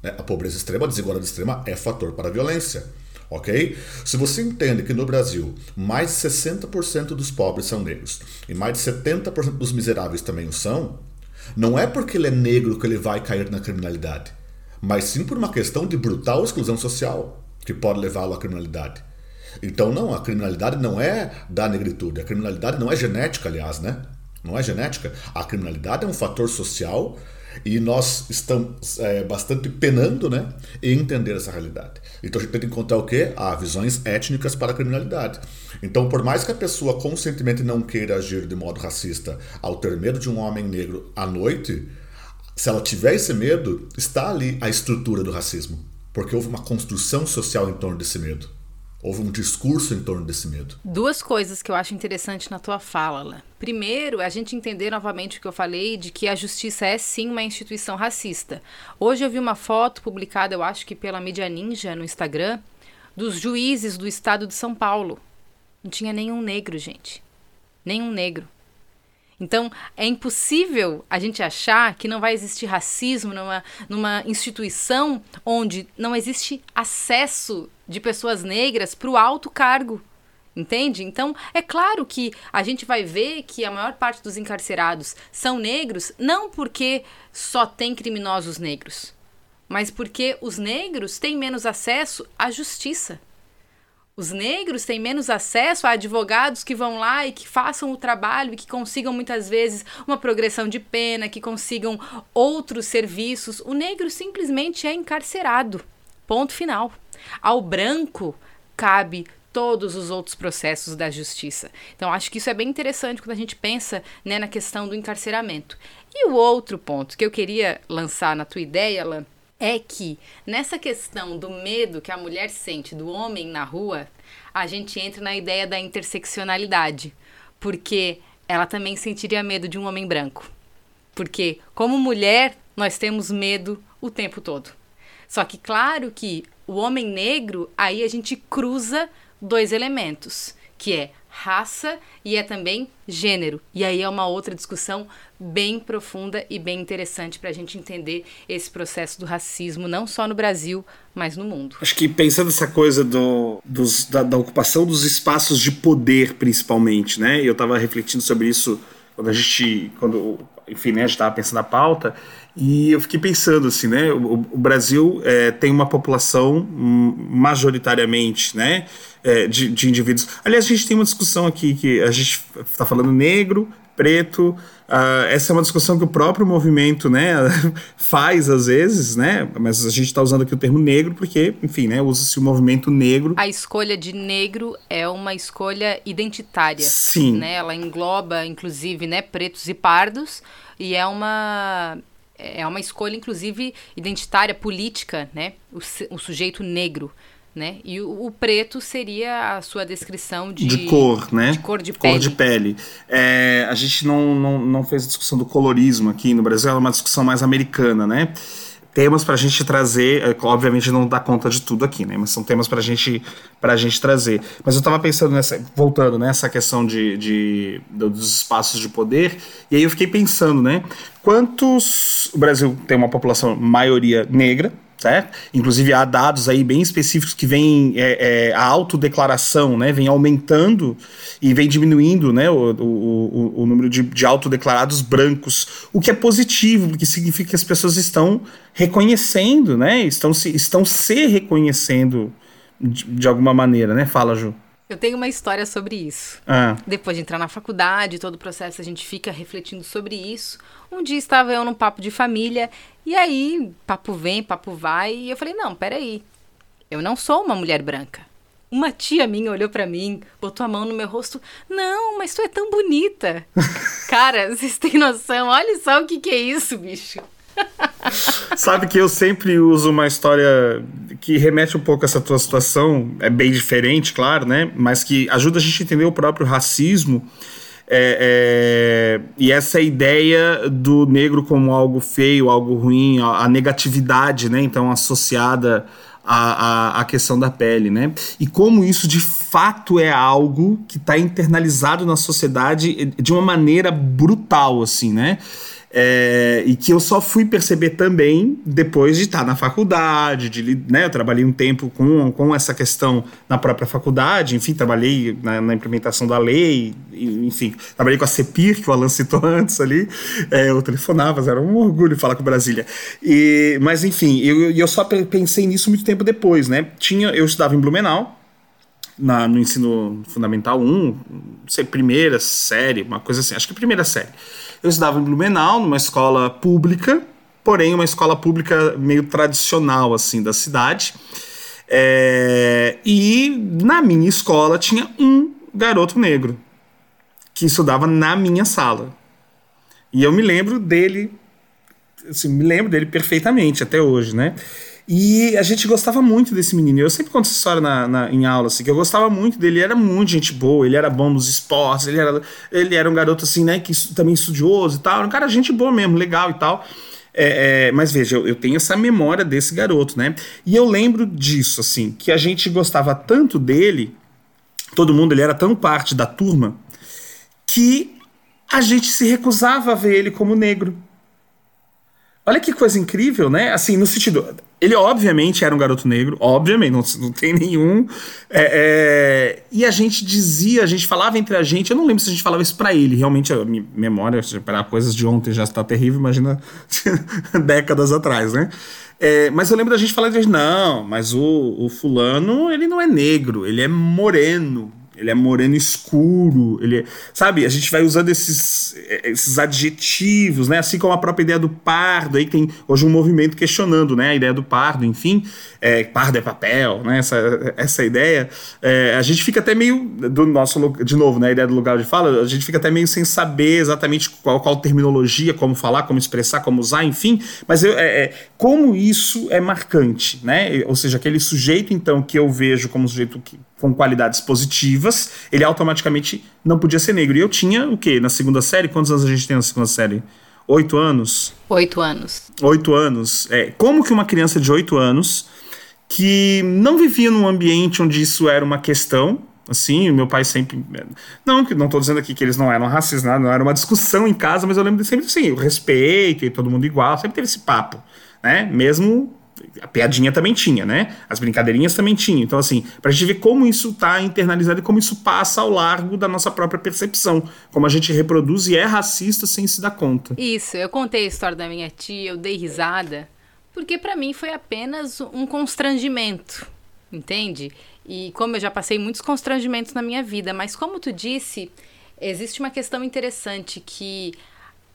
Né? A pobreza extrema, a desigualdade extrema é fator para a violência. Ok? Se você entende que no Brasil mais de 60% dos pobres são negros e mais de 70% dos miseráveis também o são, não é porque ele é negro que ele vai cair na criminalidade, mas sim por uma questão de brutal exclusão social que pode levá-lo à criminalidade. Então, não, a criminalidade não é da negritude, a criminalidade não é genética, aliás, né? Não é genética. A criminalidade é um fator social e nós estamos é, bastante penando né, em entender essa realidade. Então a gente tem que encontrar o quê? Ah, visões étnicas para a criminalidade. Então, por mais que a pessoa conscientemente não queira agir de modo racista ao ter medo de um homem negro à noite, se ela tiver esse medo, está ali a estrutura do racismo. Porque houve uma construção social em torno desse medo. Houve um discurso em torno desse medo. Duas coisas que eu acho interessante na tua fala, Lá. Primeiro, a gente entender novamente o que eu falei de que a justiça é sim uma instituição racista. Hoje eu vi uma foto publicada, eu acho que pela mídia Ninja no Instagram, dos juízes do estado de São Paulo. Não tinha nenhum negro, gente. Nenhum negro. Então, é impossível a gente achar que não vai existir racismo numa, numa instituição onde não existe acesso de pessoas negras para o alto cargo. Entende? Então, é claro que a gente vai ver que a maior parte dos encarcerados são negros, não porque só tem criminosos negros, mas porque os negros têm menos acesso à justiça. Os negros têm menos acesso a advogados que vão lá e que façam o trabalho e que consigam muitas vezes uma progressão de pena, que consigam outros serviços. O negro simplesmente é encarcerado. Ponto final. Ao branco cabe todos os outros processos da justiça. Então, acho que isso é bem interessante quando a gente pensa né, na questão do encarceramento. E o outro ponto que eu queria lançar na tua ideia, Alan, é que nessa questão do medo que a mulher sente do homem na rua, a gente entra na ideia da interseccionalidade, porque ela também sentiria medo de um homem branco. Porque, como mulher, nós temos medo o tempo todo. Só que, claro que o homem negro, aí a gente cruza dois elementos, que é raça e é também gênero. E aí é uma outra discussão bem profunda e bem interessante para a gente entender esse processo do racismo, não só no Brasil, mas no mundo. Acho que pensando essa coisa do, dos, da, da, ocupação dos espaços de poder, principalmente, né? Eu estava refletindo sobre isso quando a gente, quando, enfim, né, a gente estava pensando na pauta, e eu fiquei pensando assim, né? O, o Brasil é, tem uma população majoritariamente, né? É, de, de, indivíduos. Aliás, a gente tem uma discussão aqui que a gente está falando negro, preto. Uh, essa é uma discussão que o próprio movimento, né, faz às vezes, né? Mas a gente está usando aqui o termo negro porque, enfim, né, usa-se o movimento negro. A escolha de negro é uma escolha identitária. Sim. Né? Ela engloba, inclusive, né, pretos e pardos e é uma é uma escolha, inclusive, identitária, política, né? O, o sujeito negro. Né? E o, o, preto seria a sua descrição de, de cor, né? De cor de pele. Cor de pele. É, a gente não, não, não fez a discussão do colorismo aqui no Brasil, é uma discussão mais americana, né? temas para a gente trazer, é, obviamente não dá conta de tudo aqui, né? Mas são temas para gente, a gente trazer. Mas eu estava pensando nessa, voltando nessa questão de, de, dos espaços de poder, e aí eu fiquei pensando, né? Quantos. O Brasil tem uma população maioria negra, certo? Inclusive há dados aí bem específicos que vem é, é, a autodeclaração, né, vem aumentando e vem diminuindo, né, o, o, o número de, de autodeclarados brancos, o que é positivo, porque significa que as pessoas estão reconhecendo, né, estão se, estão se reconhecendo de, de alguma maneira, né? Fala, Ju. Eu tenho uma história sobre isso. Ah. Depois de entrar na faculdade, todo o processo a gente fica refletindo sobre isso. Um dia estava eu num papo de família, e aí, papo vem, papo vai, e eu falei: não, peraí. Eu não sou uma mulher branca. Uma tia minha olhou para mim, botou a mão no meu rosto. Não, mas tu é tão bonita. Cara, vocês têm noção? Olha só o que, que é isso, bicho. Sabe que eu sempre uso uma história que remete um pouco a essa tua situação, é bem diferente, claro, né? Mas que ajuda a gente a entender o próprio racismo. É, é, e essa ideia do negro como algo feio, algo ruim, a, a negatividade, né? Então, associada à, à, à, questão da pele, né? E como isso de fato é algo que está internalizado na sociedade de uma maneira brutal, assim, né? É, e que eu só fui perceber também depois de estar na faculdade, de, né, eu trabalhei um tempo com, com essa questão na própria faculdade, enfim, trabalhei na, na implementação da lei, enfim, trabalhei com a CEPIR, que o Alan citou antes ali, é, eu telefonava, era um orgulho falar com Brasília. E, mas enfim, eu, eu só pensei nisso muito tempo depois, né? Tinha, eu estudava em Blumenau, na, no ensino fundamental 1, não sei, primeira série, uma coisa assim, acho que primeira série. Eu estudava em Blumenau, numa escola pública, porém uma escola pública meio tradicional assim da cidade. É, e na minha escola tinha um garoto negro que estudava na minha sala. E eu me lembro dele, assim, me lembro dele perfeitamente até hoje, né? E a gente gostava muito desse menino. Eu sempre conto essa história na, na, em aula, assim, que eu gostava muito dele. Ele era muito gente boa, ele era bom nos esportes, ele era, ele era um garoto, assim, né, que também estudioso e tal. Era um cara gente boa mesmo, legal e tal. É, é, mas veja, eu, eu, tenho essa memória desse garoto, né? E eu lembro disso, assim, que a gente gostava tanto dele, todo mundo, ele era tão parte da turma, que a gente se recusava a ver ele como negro. Olha que coisa incrível, né? Assim, no sentido. Ele obviamente era um garoto negro, obviamente, não, não tem nenhum. É, é, e a gente dizia, a gente falava entre a gente, eu não lembro se a gente falava isso para ele, realmente a minha memória, para coisas de ontem já está terrível, imagina décadas atrás, né? É, mas eu lembro da gente falando, não, mas o, o fulano, ele não é negro, ele é moreno, ele é moreno escuro, ele é, sabe, a gente vai usando esses, esses adjetivos, né, assim como a própria ideia do pardo, aí tem hoje um movimento questionando, né, a ideia do pardo, enfim, é, pardo é papel, né, essa, essa ideia, é, a gente fica até meio, do nosso, de novo, né, a ideia do lugar de fala, a gente fica até meio sem saber exatamente qual, qual terminologia, como falar, como expressar, como usar, enfim, mas eu, é, é como isso é marcante, né, ou seja, aquele sujeito, então, que eu vejo como sujeito que, com qualidades positivas, ele automaticamente não podia ser negro. E eu tinha o quê? Na segunda série? Quantos anos a gente tem na segunda série? Oito anos? Oito anos. Oito anos. É, como que uma criança de oito anos que não vivia num ambiente onde isso era uma questão, assim, meu pai sempre. Não, não estou dizendo aqui que eles não eram racistas, não era uma discussão em casa, mas eu lembro sempre assim, o respeito e todo mundo igual, sempre teve esse papo, né? Mesmo a piadinha também tinha, né? As brincadeirinhas também tinham. Então, assim, pra gente ver como isso tá internalizado e como isso passa ao largo da nossa própria percepção. Como a gente reproduz e é racista sem se dar conta. Isso, eu contei a história da minha tia, eu dei risada, porque para mim foi apenas um constrangimento, entende? E como eu já passei muitos constrangimentos na minha vida, mas como tu disse, existe uma questão interessante que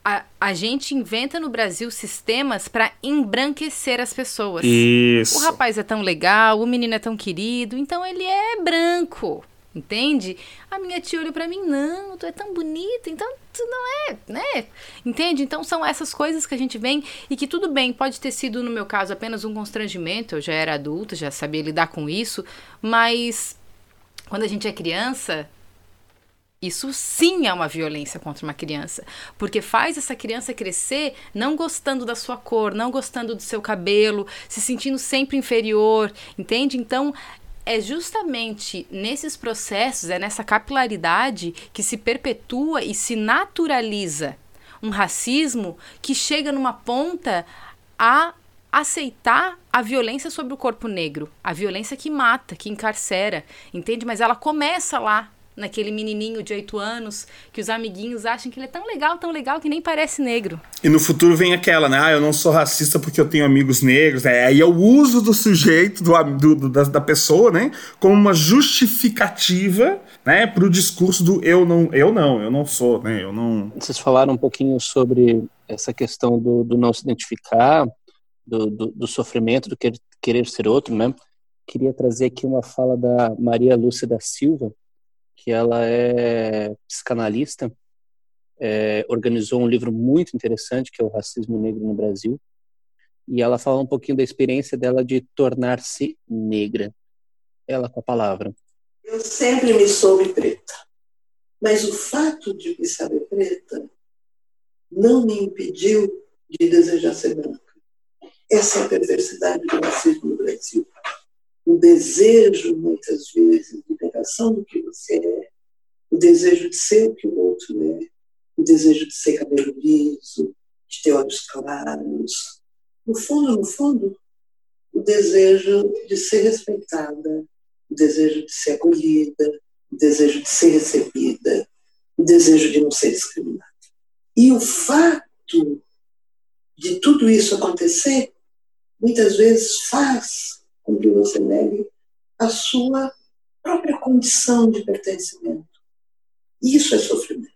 a, a gente inventa no Brasil sistemas para embranquecer as pessoas. Isso. O rapaz é tão legal, o menino é tão querido, então ele é branco. Entende? A minha tia olhou para mim, não, tu é tão bonita, então tu não é, né? Entende? Então são essas coisas que a gente vem e que tudo bem, pode ter sido no meu caso apenas um constrangimento, eu já era adulta, já sabia lidar com isso, mas quando a gente é criança, isso sim é uma violência contra uma criança, porque faz essa criança crescer não gostando da sua cor, não gostando do seu cabelo, se sentindo sempre inferior, entende? Então, é justamente nesses processos, é nessa capilaridade que se perpetua e se naturaliza um racismo que chega numa ponta a aceitar a violência sobre o corpo negro, a violência que mata, que encarcera, entende? Mas ela começa lá naquele menininho de 8 anos que os amiguinhos acham que ele é tão legal, tão legal que nem parece negro. E no futuro vem aquela, né? Ah, eu não sou racista porque eu tenho amigos negros. Né? Aí é o uso do sujeito, do, do da, da, pessoa, né? Como uma justificativa, né? Para o discurso do eu não, eu não, eu não sou, né? Eu não. Vocês falaram um pouquinho sobre essa questão do, do não se identificar, do, do, do sofrimento, do querer, querer ser outro, né? Queria trazer aqui uma fala da Maria Lúcia da Silva, que ela é psicanalista, é, organizou um livro muito interessante que é o Racismo Negro no Brasil, e ela fala um pouquinho da experiência dela de tornar-se negra. Ela com a palavra. Eu sempre me soube preta, mas o fato de me saber preta não me impediu de desejar ser branca. Essa é a perversidade do racismo no Brasil o desejo, muitas vezes, de negação do que você é, o desejo de ser o que o outro é, o desejo de ser cabelo liso, de ter olhos claros. No fundo, no fundo, o desejo de ser respeitada, o desejo de ser acolhida, o desejo de ser recebida, o desejo de não ser discriminada. E o fato de tudo isso acontecer, muitas vezes faz com que você negue a sua própria condição de pertencimento. Isso é sofrimento.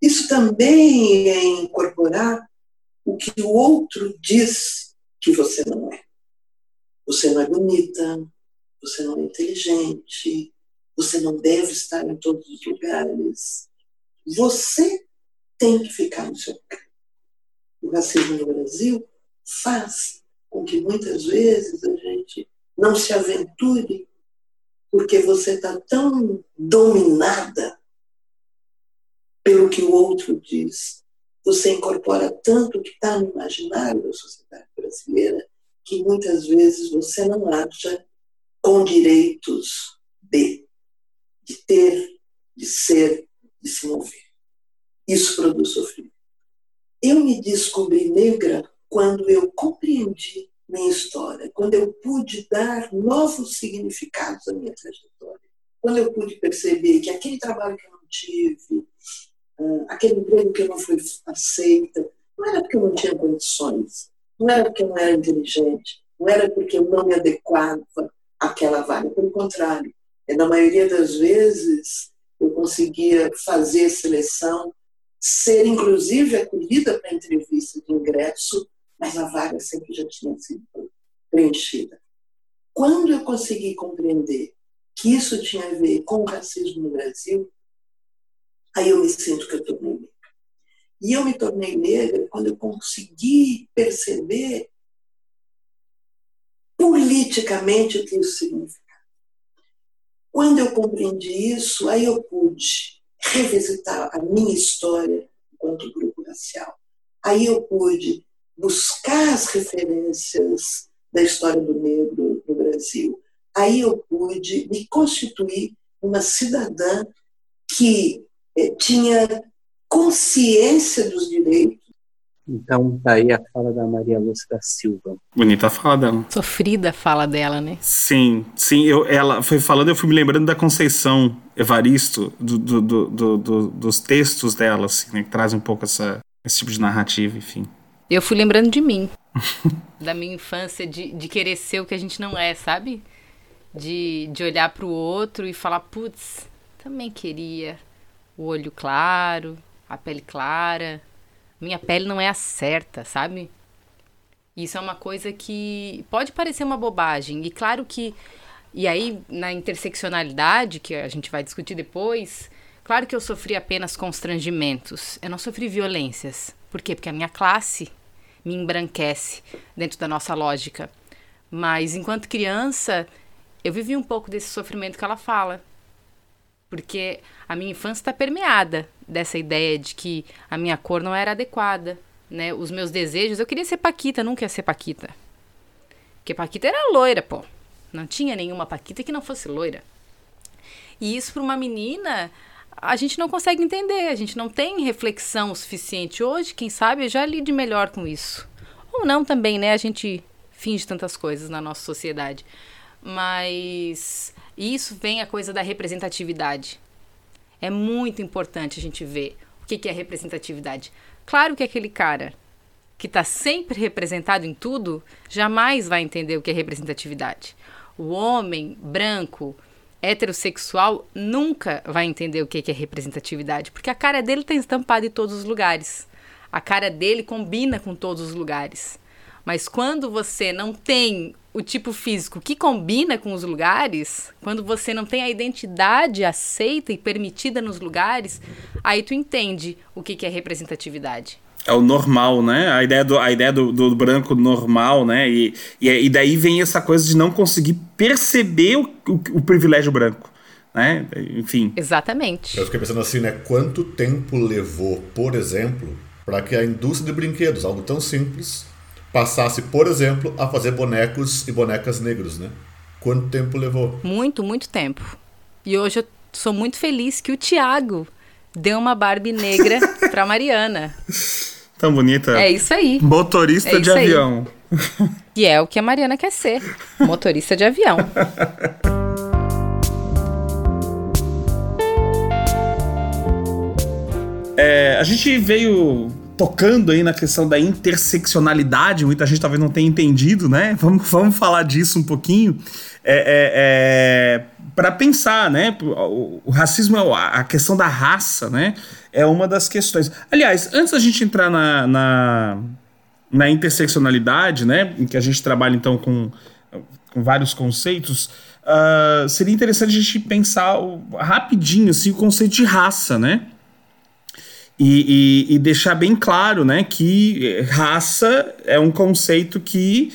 Isso também é incorporar o que o outro diz que você não é. Você não é bonita, você não é inteligente, você não deve estar em todos os lugares. Você tem que ficar no seu lugar. O racismo no Brasil faz com que muitas vezes a não se aventure porque você está tão dominada pelo que o outro diz. Você incorpora tanto o que está no imaginário da sociedade brasileira que muitas vezes você não acha com direitos de, de ter, de ser, de se mover. isso produz sofrimento. Eu me descobri negra quando eu compreendi minha história, quando eu pude dar novos significados à minha trajetória, quando eu pude perceber que aquele trabalho que eu não tive, ah, aquele emprego que eu não fui aceita, não era porque eu não tinha condições, não era porque eu não era inteligente, não era porque eu não me adequava àquela vaga, pelo contrário, na maioria das vezes eu conseguia fazer seleção, ser inclusive acolhida para entrevista de ingresso, mas a vaga sempre já tinha sido preenchida. Quando eu consegui compreender que isso tinha a ver com o racismo no Brasil, aí eu me sinto que eu tornei negra. E eu me tornei negra quando eu consegui perceber politicamente o que isso significa. Quando eu compreendi isso, aí eu pude revisitar a minha história enquanto grupo racial. Aí eu pude buscar as referências da história do negro no Brasil. Aí eu pude me constituir uma cidadã que eh, tinha consciência dos direitos então, tá aí a fala da Maria Lúcia da Silva. Bonita a fala dela. Sofrida a fala dela, né? Sim, sim. Eu, ela foi falando, eu fui me lembrando da Conceição Evaristo, do, do, do, do dos textos dela, assim, né, que trazem um pouco essa, esse tipo de narrativa, enfim. Eu fui lembrando de mim, da minha infância, de, de querer ser o que a gente não é, sabe? De, de olhar para o outro e falar, putz, também queria o olho claro, a pele clara, minha pele não é a certa, sabe? Isso é uma coisa que pode parecer uma bobagem. E claro que. E aí, na interseccionalidade, que a gente vai discutir depois, claro que eu sofri apenas constrangimentos. Eu não sofri violências. Por quê? Porque a minha classe me embranquece dentro da nossa lógica. Mas enquanto criança, eu vivi um pouco desse sofrimento que ela fala porque a minha infância está permeada dessa ideia de que a minha cor não era adequada, né? Os meus desejos, eu queria ser paquita, nunca ia ser paquita. Porque paquita era loira, pô. Não tinha nenhuma paquita que não fosse loira. E isso para uma menina, a gente não consegue entender, a gente não tem reflexão o suficiente. Hoje, quem sabe, eu já lide melhor com isso. Ou não também, né? A gente finge tantas coisas na nossa sociedade. Mas isso vem a coisa da representatividade. É muito importante a gente ver o que, é representatividade. Claro que aquele cara que está sempre representado em tudo jamais vai entender o que é representatividade. O homem branco, heterossexual, nunca vai entender o que é representatividade, porque a cara dele está estampada em todos os lugares. A cara dele combina com todos os lugares. Mas quando você não tem o tipo físico que combina com os lugares, quando você não tem a identidade aceita e permitida nos lugares, aí tu entende o que, que é representatividade. É o normal, né? A ideia do, a ideia do, do branco normal, né? E, e, e, daí vem essa coisa de não conseguir perceber o, o, o privilégio branco. Né? Enfim. Exatamente. Eu fiquei pensando assim, né? Quanto tempo levou, por exemplo, para que a indústria de brinquedos, algo tão simples, passasse, por exemplo, a fazer bonecos e bonecas negros, né? Quanto tempo levou? Muito, muito tempo. E hoje eu sou muito feliz que o Tiago deu uma Barbie negra pra Mariana. Tão bonita. É isso aí. Motorista é de avião. E é o que a Mariana quer ser. Motorista de avião. É, a gente veio tocando aí na questão da interseccionalidade, muita gente talvez não tenha entendido, né? Vamos, vamos falar disso um pouquinho. É, é, é para pensar, né? O, o racismo, é a questão da raça, né? É uma das questões. Aliás, antes da gente entrar na, na, na interseccionalidade, né? Em que a gente trabalha então com, com vários conceitos, uh, seria interessante a gente pensar rapidinho assim, o conceito de raça, né? E, e, e, deixar bem claro né, que raça é um conceito que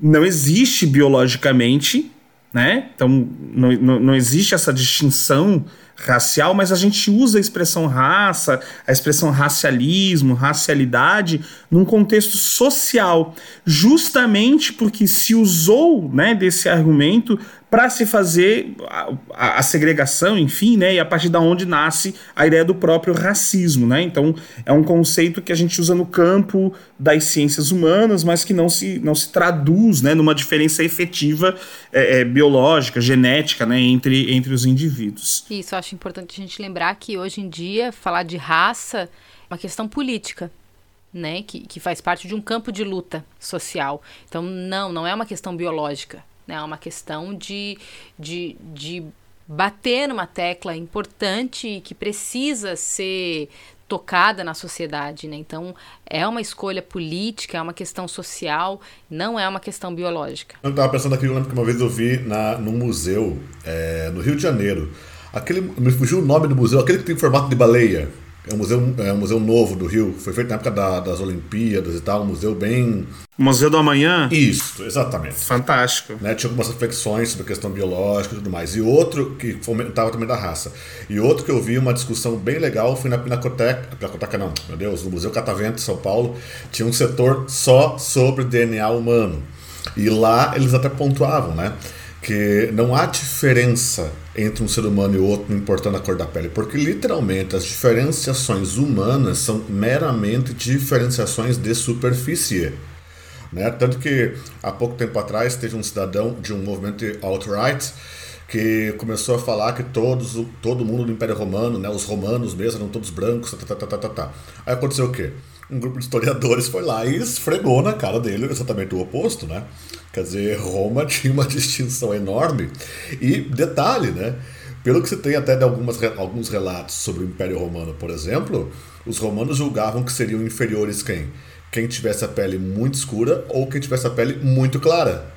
não existe biologicamente, né? Então não, não, não existe essa distinção racial, mas a gente usa a expressão raça, a expressão racialismo, racialidade num contexto social, justamente porque se usou né, desse argumento para se fazer a, a, a, segregação, enfim, né? E a partir da onde nasce a ideia do próprio racismo, né? Então é um conceito que a gente usa no campo das ciências humanas, mas que não se, não se traduz, né, numa diferença efetiva é, é, biológica, genética, né, entre, entre os indivíduos. Isso, acho importante a gente lembrar que hoje em dia falar de raça é uma questão política né, que, que faz parte de um campo de luta social. Então, não, não é uma questão biológica, né, é uma questão de, de, de bater numa tecla importante que precisa ser tocada na sociedade, né? Então é uma escolha política, é uma questão social, não é uma questão biológica. Eu estava pensando aqui, eu lembro que uma vez eu vi na, num museu é, no Rio de Janeiro, aquele me fugiu o nome do museu, aquele que tem formato de baleia. É um museu, é um museu novo do Rio. Foi feito na época da, das Olimpíadas e tal. Um museu bem. Museu do Amanhã? Isso, exatamente. Fantástico. Né? Tinha algumas reflexões sobre a questão biológica e tudo mais. E outro que fomentava também da raça. E outro que eu vi uma discussão bem legal foi na Pinacoteca. Pinacoteca não, meu Deus, no Museu Catavento de São Paulo. Tinha um setor só sobre DNA humano. E lá eles até pontuavam, né? Que não há diferença entre um ser humano e outro, não importando a cor da pele, porque literalmente as diferenciações humanas são meramente diferenciações de superfície. Né? Tanto que há pouco tempo atrás teve um cidadão de um movimento alt-right que começou a falar que todos, todo mundo do Império Romano, né, os romanos mesmo, eram todos brancos, tá, tá, tá, tá, tá, tá. Aí aconteceu o quê? Um grupo de historiadores foi lá e esfregou na cara dele exatamente o oposto, né? Quer dizer, Roma tinha uma distinção enorme. E detalhe, né? Pelo que se tem até de algumas, alguns relatos sobre o Império Romano, por exemplo, os romanos julgavam que seriam inferiores quem? Quem tivesse a pele muito escura ou quem tivesse a pele muito clara.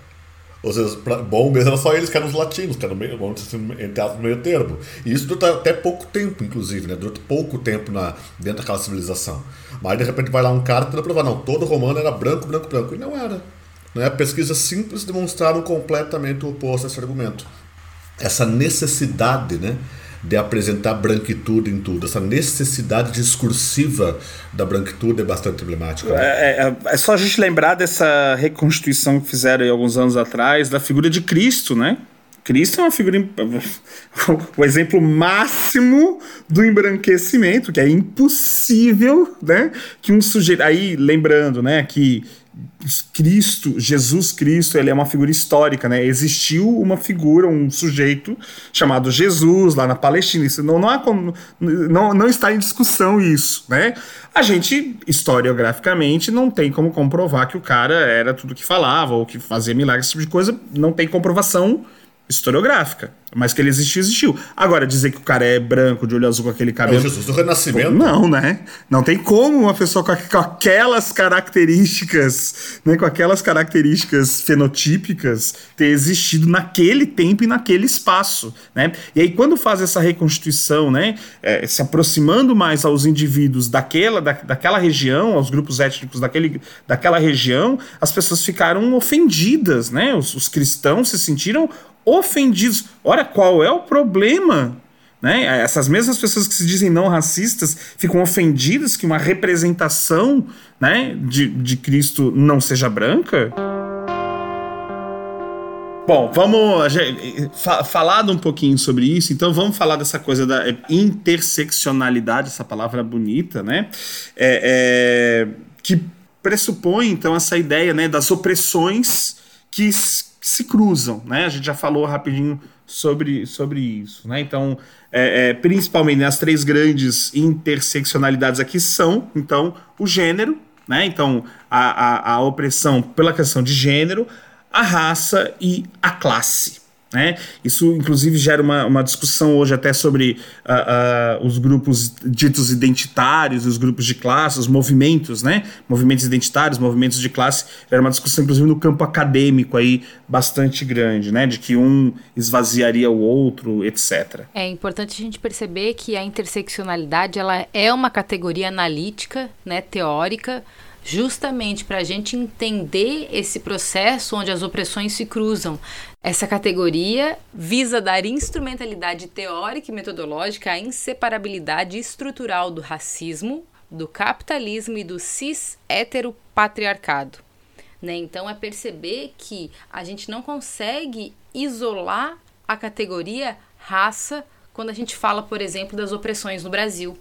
Ou seja, bom mesmo era só eles que eram os latinos, que eram meio, vamos dizer assim, entre meio termo. E isso durou até pouco tempo, inclusive, né? Durou pouco tempo na, dentro daquela civilização. Mas de repente vai lá um cara tentando provar, não, todo romano era branco, branco, branco. E não era. Né? Pesquisas simples demonstraram completamente o oposto a esse argumento. Essa necessidade né, de apresentar branquitude em tudo, essa necessidade discursiva da branquitude é bastante emblemática. Né? É, é, é, só a gente lembrar dessa reconstituição que fizeram alguns anos atrás da figura de Cristo, né? Cristo é uma figura. o exemplo máximo do embranquecimento, que é impossível, né? Que um sujeito. Aí, lembrando, né, que Cristo, Jesus Cristo, ele é uma figura histórica, né? Existiu uma figura, um sujeito chamado Jesus lá na Palestina. Isso não, não, há como, não, não está em discussão isso, né? A gente, historiograficamente, não tem como comprovar que o cara era tudo que falava ou que fazia milagres, esse tipo de coisa. Não tem comprovação historiográfica. Mas que ele existiu, existiu. Agora, dizer que o cara é branco, de olho azul com aquele cabelo. É o Jesus do Renascimento? Não, né? Não tem como uma pessoa com, com aquelas características, né? Com aquelas características fenotípicas ter existido naquele tempo e naquele espaço, né? E aí, quando faz essa reconstituição, né? É, se aproximando mais aos indivíduos daquela, da, daquela região, aos grupos étnicos daquele, daquela região, as pessoas ficaram ofendidas, né? Os, os cristãos se sentiram ofendidos. Olha qual é o problema. Né? Essas mesmas pessoas que se dizem não racistas ficam ofendidas que uma representação né, de, de Cristo não seja branca. Bom, vamos falar um pouquinho sobre isso. Então, vamos falar dessa coisa da interseccionalidade, essa palavra bonita, né? É, é, que pressupõe, então, essa ideia né, das opressões que que se cruzam, né? A gente já falou rapidinho sobre, sobre isso, né? Então, é, é, principalmente as três grandes interseccionalidades aqui são, então, o gênero, né? Então, a, a, a opressão pela questão de gênero, a raça e a classe. Né? Isso, inclusive, gera uma, uma discussão hoje até sobre uh, uh, os grupos ditos identitários, os grupos de classe, os movimentos, né? movimentos identitários, movimentos de classe. Era uma discussão, inclusive, no campo acadêmico aí, bastante grande, né? de que um esvaziaria o outro, etc. É importante a gente perceber que a interseccionalidade ela é uma categoria analítica, né, teórica, justamente para a gente entender esse processo onde as opressões se cruzam. Essa categoria visa dar instrumentalidade teórica e metodológica à inseparabilidade estrutural do racismo, do capitalismo e do cis-heteropatriarcado. Né? Então é perceber que a gente não consegue isolar a categoria raça quando a gente fala, por exemplo, das opressões no Brasil.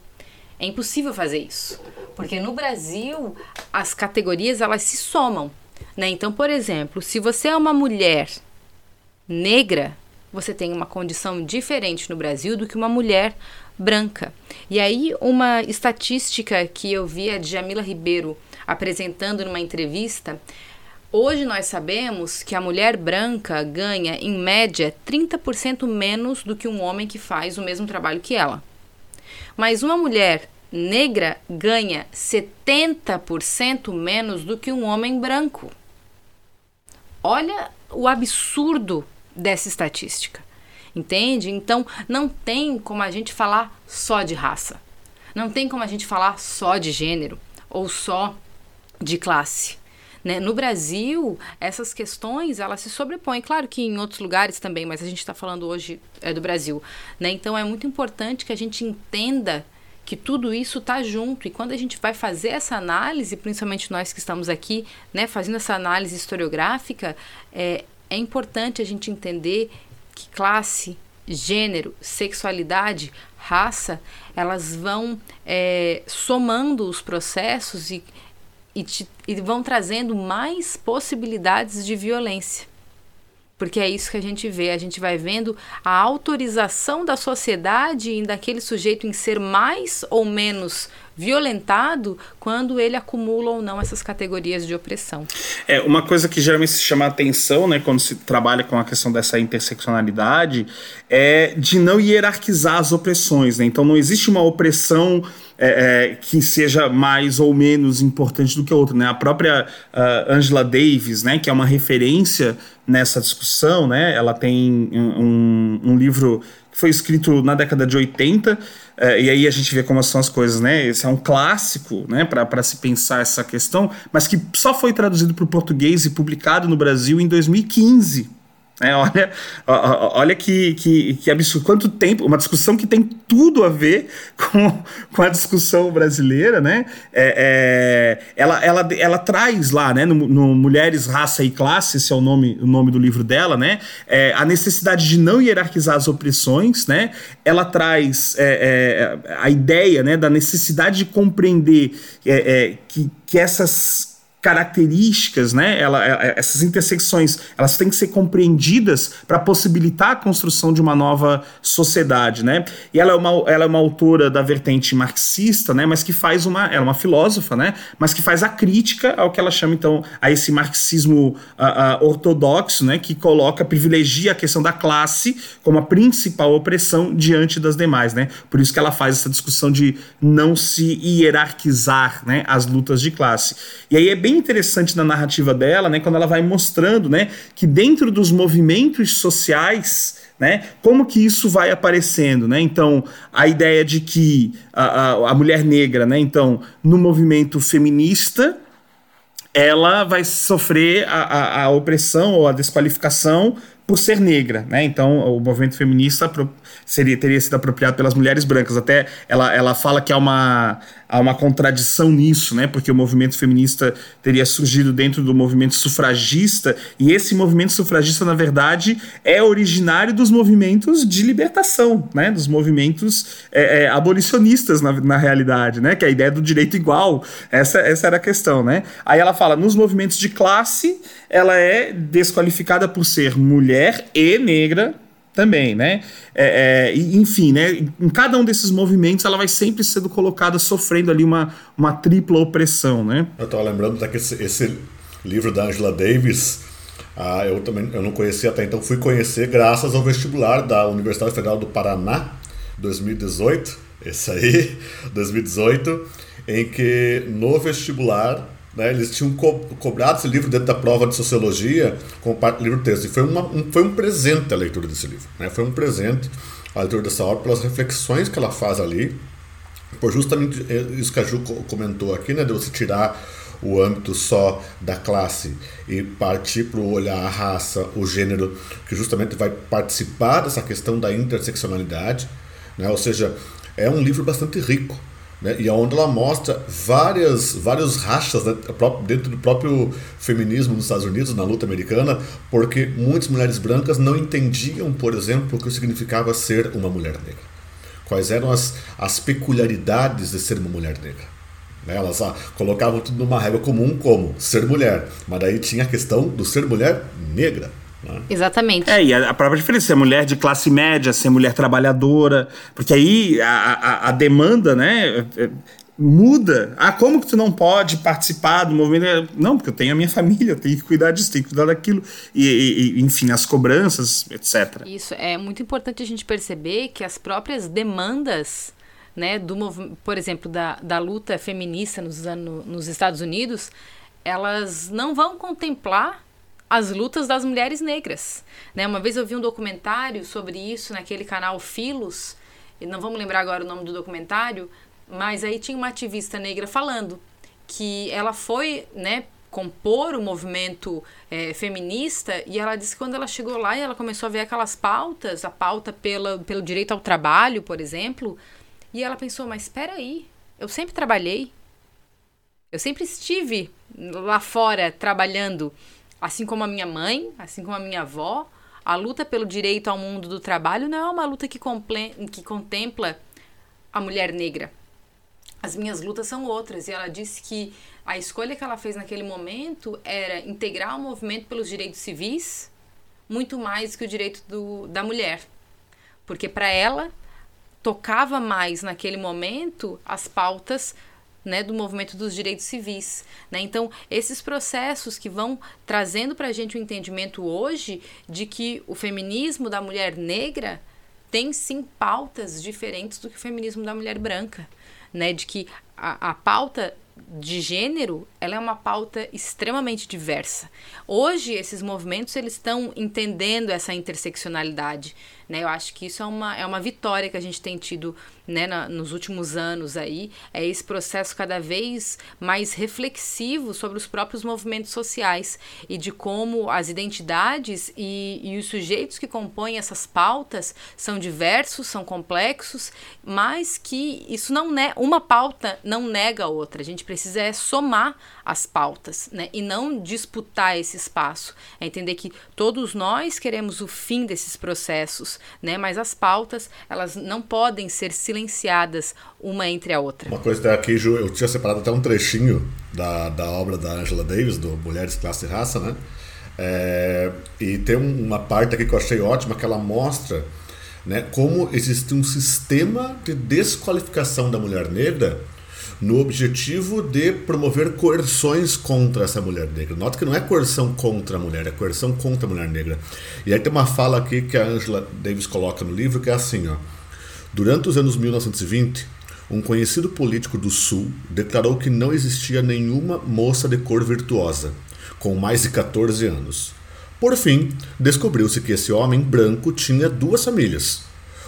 É impossível fazer isso, porque no Brasil as categorias elas se somam, né? Então, por exemplo, se você é uma mulher negra, você tem uma condição diferente no Brasil do que uma mulher branca. E aí uma estatística que eu vi a Jamila Ribeiro apresentando numa entrevista Hoje nós sabemos que a mulher branca ganha, em média, 30% menos do que um homem que faz o mesmo trabalho que ela. Mas uma mulher negra ganha 70% menos do que um homem branco. Olha o absurdo dessa estatística. Entende? Então não tem como a gente falar só de raça. Não tem como a gente falar só de gênero ou só de classe. Né? No Brasil, essas questões elas se sobrepõem. Claro que em outros lugares também, mas a gente está falando hoje é, do Brasil. Né? Então é muito importante que a gente entenda que tudo isso está junto. E quando a gente vai fazer essa análise, principalmente nós que estamos aqui, né, fazendo essa análise historiográfica, é, é importante a gente entender que classe, gênero, sexualidade, raça, elas vão é, somando os processos e e, te, e vão trazendo mais possibilidades de violência. Porque é isso que a gente vê, a gente vai vendo a autorização da sociedade e daquele sujeito em ser mais ou menos violentado quando ele acumula ou não essas categorias de opressão. É, uma coisa que geralmente se chama atenção, né, quando se trabalha com a questão dessa interseccionalidade, é de não hierarquizar as opressões, né? Então não existe uma opressão é, é, que seja mais ou menos importante do que a outra. Né? A própria uh, Angela Davis, né, que é uma referência nessa discussão, né, ela tem um, um livro que foi escrito na década de 80, uh, é, e aí a gente vê como são as coisas, né? Esse é um clássico né, para se pensar essa questão, mas que só foi traduzido para o português e publicado no Brasil em 2015. É, olha, olha que, que, que absurdo. Quanto tempo, uma discussão que tem tudo a ver com, com a discussão brasileira, né? É, é, ela, ela, ela traz lá, né, no, no, Mulheres, Raça e Classe, esse é o nome, o nome do livro dela, né? É, a necessidade de não hierarquizar as opressões, né? Ela traz é, é, a ideia né, da necessidade de compreender que, que essas características, né? Ela, é, é, essas intersecções, elas têm que ser compreendidas para possibilitar a construção de uma nova sociedade, né? E ela é uma, ela é uma autora da vertente marxista, né? Mas que faz uma, ela é uma filósofa, né? Mas que faz a crítica ao que ela chama então a esse marxismo ortodoxo, né? Que coloca, privilegia a questão da classe como a principal opressão diante das demais, né? Por isso que ela faz essa discussão de não se hierarquizar, né? As lutas de classe. E aí é bem bem interessante na narrativa dela, né, quando ela vai mostrando, né, que dentro dos movimentos sociais, né, como que isso vai aparecendo, né? Então, a ideia de que a, a, a mulher negra, né, então, no movimento feminista, ela vai sofrer a, a, a, opressão ou a desqualificação por ser negra, né? Então, o movimento feminista seria, teria sido apropriado pelas mulheres brancas. Até ela, ela fala que há uma, há uma contradição nisso, né? Porque o movimento feminista teria surgido dentro do movimento sufragista, e esse movimento sufragista, na verdade, é originário dos movimentos de libertação, né? Dos movimentos é, é, abolicionistas, na, na realidade, né? Que é a ideia do direito igual. Essa, essa era a questão, né? Aí ela fala, nos movimentos de classe, ela é desqualificada por ser mulher e negra, também, né? É, é, enfim, né? Em cada um desses movimentos, ela vai sempre sendo colocada sofrendo ali uma, uma tripla opressão, né? Eu estava lembrando daquele esse, esse livro da Angela Davis. Ah, eu também eu não conhecia até então, fui conhecer graças ao vestibular da Universidade Federal do Paraná, 2018. Esse aí, 2018, em que no vestibular né, eles tinham co cobrado esse livro dentro da prova de sociologia parte do livro texto. E foi, uma, um, foi um presente a leitura desse livro. Né? Foi um presente a leitura dessa obra pelas reflexões que ela faz ali, por justamente é, isso que a Ju comentou aqui, né, de você tirar o âmbito só da classe e partir para o olhar a raça, o gênero, que justamente vai participar dessa questão da interseccionalidade. Né? Ou seja, é um livro bastante rico né, e onde ela mostra várias, vários rachas né, dentro do próprio feminismo nos Estados Unidos, na luta americana, porque muitas mulheres brancas não entendiam, por exemplo, o que significava ser uma mulher negra. Quais eram as, as peculiaridades de ser uma mulher negra. Né, elas ah, colocavam tudo numa régua comum como ser mulher, mas daí tinha a questão do ser mulher negra. Né? Exatamente. É, e a, própria diferença, ser mulher de classe média, ser mulher trabalhadora, porque aí a, a, a demanda, né, é, muda. Ah, como que tu não pode participar do movimento? Não, porque eu tenho a minha família, eu tenho que cuidar disso, tenho que cuidar daquilo. E, e, enfim, as cobranças, etc. Isso, é muito importante a gente perceber que as próprias demandas, né, do por exemplo, da, da luta feminista nos, anos, nos Estados Unidos, elas não vão contemplar as lutas das mulheres negras. Né? Uma vez eu vi um documentário sobre isso naquele canal Filos, não vamos lembrar agora o nome do documentário, mas aí tinha uma ativista negra falando que ela foi, né, compor o movimento é, feminista e ela disse que quando ela chegou lá e ela começou a ver aquelas pautas, a pauta pela, pelo direito ao trabalho, por exemplo, e ela pensou, mas espera aí, eu sempre trabalhei, eu sempre estive lá fora trabalhando, Assim como a minha mãe, assim como a minha avó, a luta pelo direito ao mundo do trabalho não é uma luta que, que contempla a mulher negra. As minhas lutas são outras. E ela disse que a escolha que ela fez naquele momento era integrar o movimento pelos direitos civis muito mais que o direito do, da mulher. Porque para ela tocava mais naquele momento as pautas né, do movimento dos direitos civis. Né? Então, esses processos que vão trazendo para a gente o um entendimento hoje de que o feminismo da mulher negra tem sim pautas diferentes do que o feminismo da mulher branca. Né? De que a, a pauta de gênero, ela é uma pauta extremamente diversa. Hoje, esses movimentos eles estão entendendo essa interseccionalidade. Né? Eu acho que isso é uma, é uma vitória que a gente tem tido né, na, nos últimos anos aí. É esse processo cada vez mais reflexivo sobre os próprios movimentos sociais e de como as identidades e, e os sujeitos que compõem essas pautas são diversos, são complexos, mas que isso não é uma pauta não nega a outra. A gente precisa é somar as pautas, né? E não disputar esse espaço. É entender que todos nós queremos o fim desses processos, né? Mas as pautas, elas não podem ser silenciadas uma entre a outra. Uma coisa aqui, Ju, eu tinha separado até um trechinho da, da obra da Angela Davis, do Mulheres, Classe e Raça, né? É, e tem uma parte aqui que eu achei ótima, que ela mostra né, como existe um sistema de desqualificação da mulher negra no objetivo de promover coerções contra essa mulher negra. Nota que não é coerção contra a mulher, é coerção contra a mulher negra. E aí tem uma fala aqui que a Angela Davis coloca no livro que é assim, ó. Durante os anos 1920, um conhecido político do Sul declarou que não existia nenhuma moça de cor virtuosa, com mais de 14 anos. Por fim, descobriu-se que esse homem branco tinha duas famílias,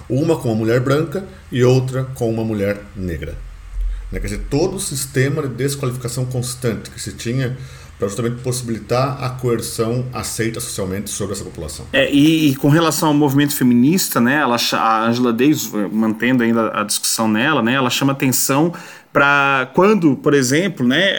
uma com uma mulher branca e outra com uma mulher negra. Né? Quer dizer, todo o sistema de desqualificação constante que se tinha para justamente possibilitar a coerção aceita socialmente sobre essa população. É, e, e, com relação ao movimento feminista, né, ela, a Angela Davis, mantendo ainda a discussão nela, né, ela chama atenção para quando, por exemplo, né,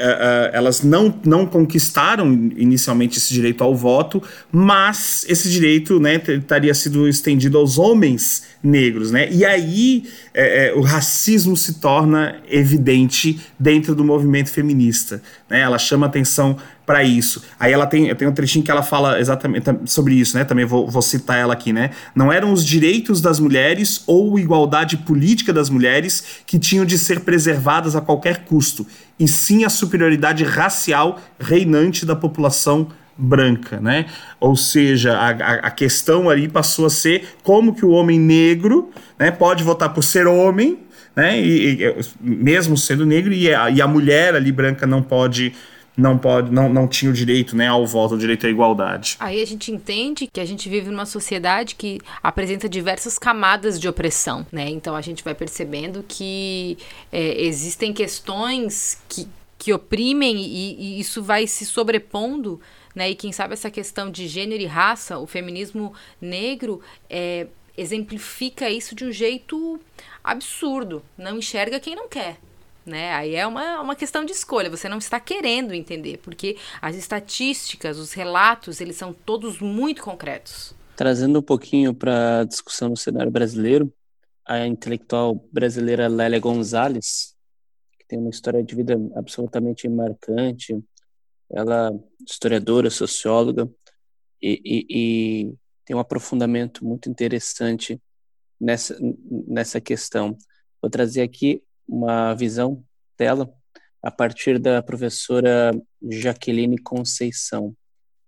elas não, não conquistaram inicialmente esse direito ao voto, mas esse direito né, teria sido estendido aos homens negros, né? E aí é, o racismo se torna evidente dentro do movimento feminista, né? Ela chama atenção para isso. Aí ela tem, tem um trechinho que ela fala exatamente sobre isso, né? Também vou, vou citar ela aqui, né? Não eram os direitos das mulheres ou igualdade política das mulheres que tinham de ser preservadas a qualquer custo, e sim a superioridade racial reinante da população branca, né? Ou seja, a, a, questão ali passou a ser como que o homem negro né, pode votar por ser homem, né? E, e mesmo sendo negro, e a, e a mulher ali branca não pode não pode não, não tinha o direito né, ao voto, o direito à igualdade. Aí a gente entende que a gente vive numa sociedade que apresenta diversas camadas de opressão, né? Então a gente vai percebendo que é, existem questões que, que oprimem e, e isso vai se sobrepondo né? E quem sabe essa questão de gênero e raça, o feminismo negro é, exemplifica isso de um jeito absurdo. Não enxerga quem não quer. Né? Aí é uma, uma questão de escolha, você não está querendo entender, porque as estatísticas, os relatos, eles são todos muito concretos. Trazendo um pouquinho para a discussão no cenário brasileiro, a intelectual brasileira Lélia Gonzalez, que tem uma história de vida absolutamente marcante, ela é historiadora, socióloga, e, e, e tem um aprofundamento muito interessante nessa, nessa questão. Vou trazer aqui uma visão dela a partir da professora Jaqueline Conceição,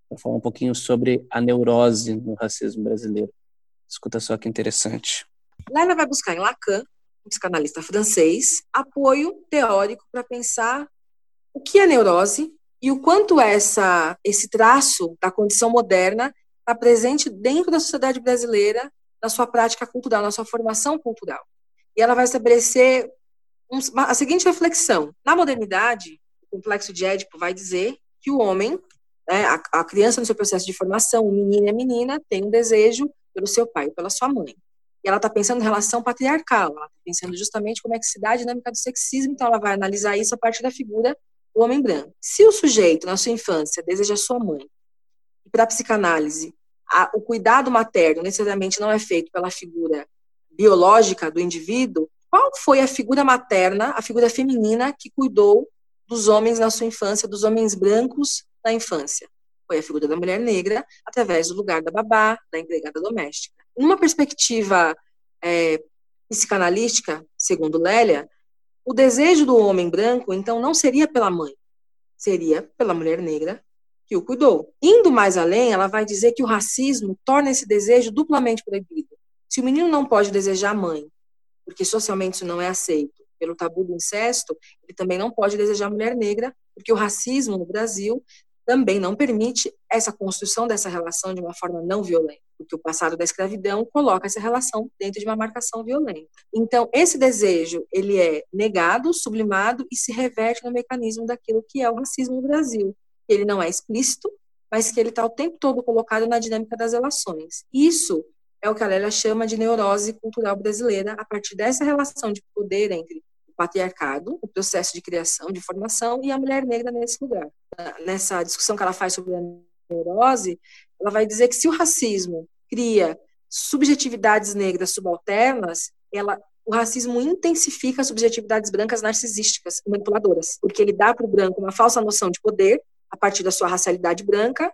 para falar um pouquinho sobre a neurose no racismo brasileiro. Escuta só que interessante. Lélia vai buscar em Lacan, um psicanalista francês, apoio teórico para pensar o que é neurose e o quanto essa, esse traço da condição moderna está presente dentro da sociedade brasileira, na sua prática cultural, na sua formação cultural. E ela vai estabelecer a seguinte reflexão: na modernidade, o complexo de Édipo vai dizer que o homem, né, a, a, criança no seu processo de formação, o menino e a menina, tem um desejo pelo seu pai, pela sua mãe. E ela está pensando em relação patriarcal, ela está pensando justamente como é que se dá a dinâmica do sexismo, então ela vai analisar isso a partir da figura do homem branco. Se o sujeito, na sua infância, deseja sua mãe, e para a psicanálise, a, o cuidado materno necessariamente não é feito pela figura biológica do indivíduo, qual foi a figura materna, a figura feminina que cuidou dos homens na sua infância, dos homens brancos na infância? Foi a figura da mulher negra, através do lugar da babá, da empregada doméstica. Numa perspectiva é, psicanalística, segundo Lélia, o desejo do homem branco, então, não seria pela mãe, seria pela mulher negra que o cuidou. Indo mais além, ela vai dizer que o racismo torna esse desejo duplamente proibido. Se o menino não pode desejar a mãe porque socialmente isso não é aceito, pelo tabu do incesto, ele também não pode desejar mulher negra, porque o racismo no Brasil também não permite essa construção dessa relação de uma forma não violenta, porque o passado da escravidão coloca essa relação dentro de uma marcação violenta. Então, esse desejo, ele é negado, sublimado e se reverte no mecanismo daquilo que é o racismo no Brasil. Ele não é explícito, mas que ele está o tempo todo colocado na dinâmica das relações. Isso é o que a Lélia chama de neurose cultural brasileira, a partir dessa relação de poder entre o patriarcado, o processo de criação, de formação, e a mulher negra nesse lugar. Nessa discussão que ela faz sobre a neurose, ela vai dizer que se o racismo cria subjetividades negras subalternas, ela, o racismo intensifica as subjetividades brancas narcisísticas manipuladoras, porque ele dá para o branco uma falsa noção de poder a partir da sua racialidade branca,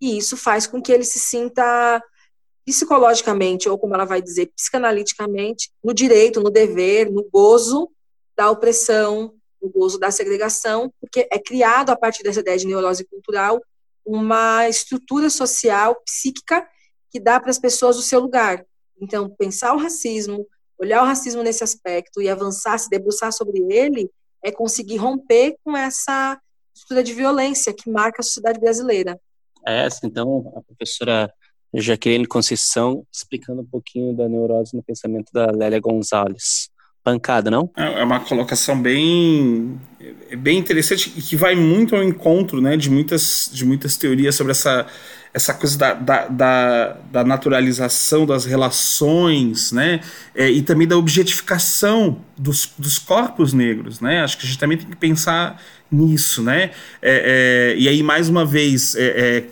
e isso faz com que ele se sinta psicologicamente, ou como ela vai dizer, psicanaliticamente, no direito, no dever, no gozo da opressão, no gozo da segregação, porque é criado a partir dessa ideia de neurose cultural uma estrutura social, psíquica, que dá para as pessoas o seu lugar. Então, pensar o racismo, olhar o racismo nesse aspecto e avançar, se debruçar sobre ele, é conseguir romper com essa estrutura de violência que marca a sociedade brasileira. É essa, então, a professora Jaqueline Conceição explicando um pouquinho da neurose no pensamento da Lélia Gonzalez. Pancada, não? É, é uma colocação bem, bem interessante e que vai muito ao encontro né, de, muitas, de muitas teorias sobre essa, essa coisa da, da, da, da naturalização das relações, né? É, e também da objetificação dos, dos corpos negros, né? Acho que a gente também tem que pensar nisso, né? É, é, e aí, mais uma vez, é, é,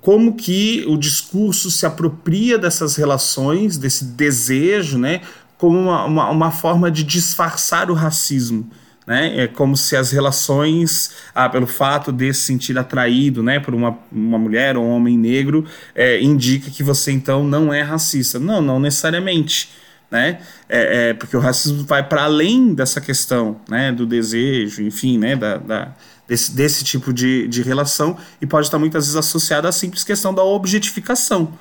como que o discurso se apropria dessas relações, desse desejo, né, como uma, uma, uma forma de disfarçar o racismo. Né? É como se as relações, ah, pelo fato de se sentir atraído né, por uma, uma mulher ou um homem negro, é, indica que você então não é racista. Não, não necessariamente. Né? É, é porque o racismo vai para além dessa questão né, do desejo, enfim, né, da, da desse, desse tipo de, de relação e pode estar muitas vezes associada à simples questão da objetificação.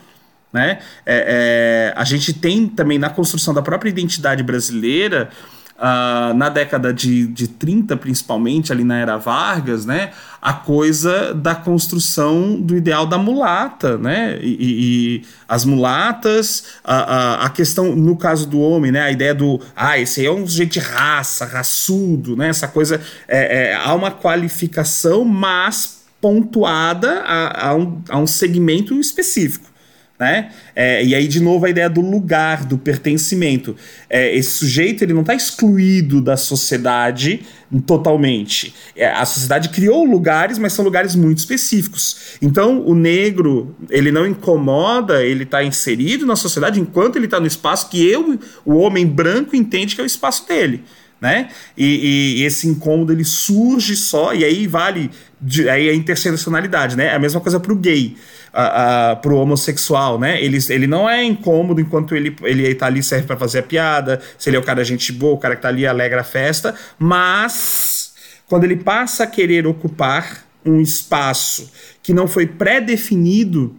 Né? É, é, a gente tem também na construção da própria identidade brasileira uh, na década de, de 30, principalmente, ali na era Vargas, né, a coisa da construção do ideal da mulata, né, e, e as mulatas, a, a, a, questão, no caso do homem, né, a ideia do, ah, esse aí é um sujeito de raça, raçudo, né, essa coisa, é, é, há uma qualificação, mas pontuada a, a, um, a um segmento específico. Né? É, e aí, de novo, a ideia do lugar, do pertencimento. É, esse sujeito ele não está excluído da sociedade totalmente. É, a sociedade criou lugares, mas são lugares muito específicos. Então, o negro, ele não incomoda, ele está inserido na sociedade enquanto ele está no espaço que eu, o homem branco, entende que é o espaço dele. Né? E, e, esse incômodo ele surge só, e aí vale de, aí a interseccionalidade, né? É a mesma coisa para o gay a, pro homossexual, né? Ele, ele não é incômodo enquanto ele, ele tá ali, serve para fazer a piada, se ele é o cara gente boa, o cara que tá ali alegra a festa, mas quando ele passa a querer ocupar um espaço que não foi pré-definido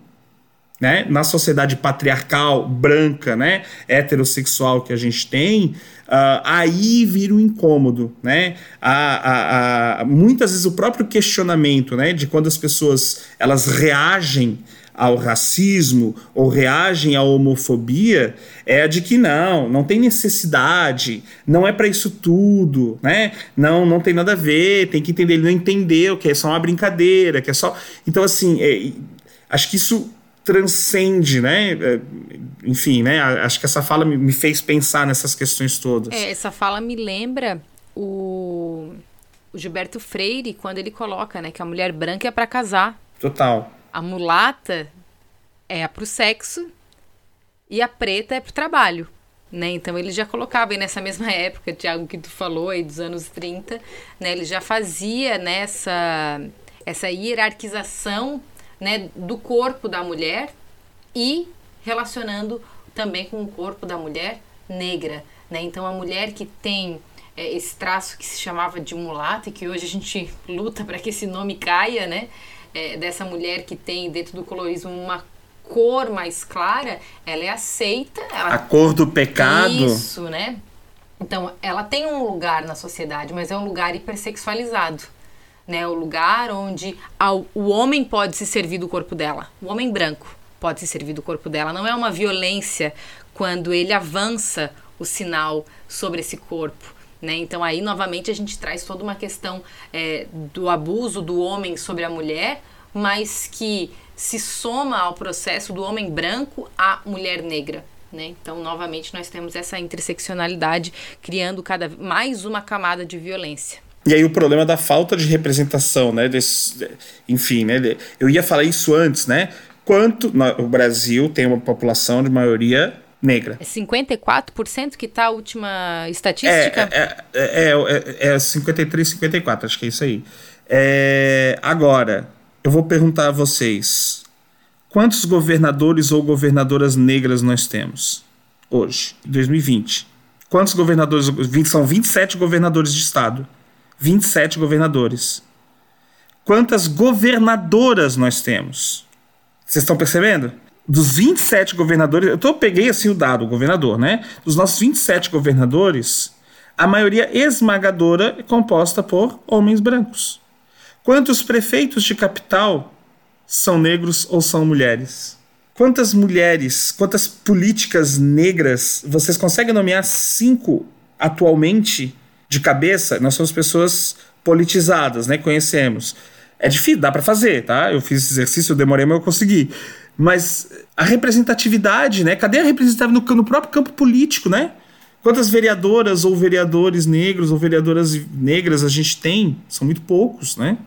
né, na sociedade patriarcal, branca, né, heterossexual que a gente tem, uh, aí vira um incômodo, né? A, a, a, muitas vezes o próprio questionamento, né, de quando as pessoas elas reagem ao racismo ou reagem à homofobia é a de que não, não tem necessidade, não é para isso tudo, né? Não, não tem nada a ver, tem que entender, ele não entendeu que é só uma brincadeira, que é só. Então assim, é, acho que isso transcende, né? É, enfim, né? Acho que essa fala me fez pensar nessas questões todas. É, essa fala me lembra o, o Gilberto Freire quando ele coloca, né, que a mulher branca é para casar. Total. A mulata é para o sexo e a preta é para o trabalho. Né? Então ele já colocava nessa mesma época, Tiago, que tu falou aí dos anos 30, né? Ele já fazia nessa essa hierarquização né, do corpo da mulher e relacionando também com o corpo da mulher negra. Né? Então, a mulher que tem é, esse traço que se chamava de mulata e que hoje a gente luta para que esse nome caia, né? É, dessa mulher que tem dentro do colorismo uma cor mais clara, ela é aceita. Ela... A cor do pecado. Isso, né? Então, ela tem um lugar na sociedade, mas é um lugar hipersexualizado né? O lugar onde ao, o homem pode se servir do corpo dela, o homem branco pode se servir do corpo dela. Não é uma violência quando ele avança o sinal sobre esse corpo. Né? Então aí novamente a gente traz toda uma questão é, do abuso do homem sobre a mulher, mas que se soma ao processo do homem branco à mulher negra. Né? Então, novamente, nós temos essa interseccionalidade criando cada mais uma camada de violência. E aí o problema da falta de representação, né? Desse, enfim, né? Eu ia falar isso antes, né? Quanto o Brasil tem uma população de maioria negra. É 54% que tá a última estatística? É, é, é, é, é 53, 54, acho que é isso aí. É, agora, eu vou perguntar a vocês: quantos governadores ou governadoras negras nós temos hoje, em 2020? Quantos governadores? São 27 governadores de estado. 27 governadores. Quantas governadoras nós temos? Vocês estão percebendo? Dos 27 governadores, eu tô, peguei assim o dado, o governador, né? Dos nossos 27 governadores, a maioria esmagadora é composta por homens brancos. Quantos prefeitos de capital são negros ou são mulheres? Quantas mulheres, quantas políticas negras vocês conseguem nomear cinco atualmente de cabeça, nós somos pessoas politizadas, né? Conhecemos. É difícil, dá para fazer, tá? Eu fiz esse exercício, eu demorei, mas eu consegui. Mas a representatividade, né? Cadê a representatividade no, no próprio campo político, né? Quantas vereadoras ou vereadores negros ou vereadoras negras a gente tem? São muito poucos, né?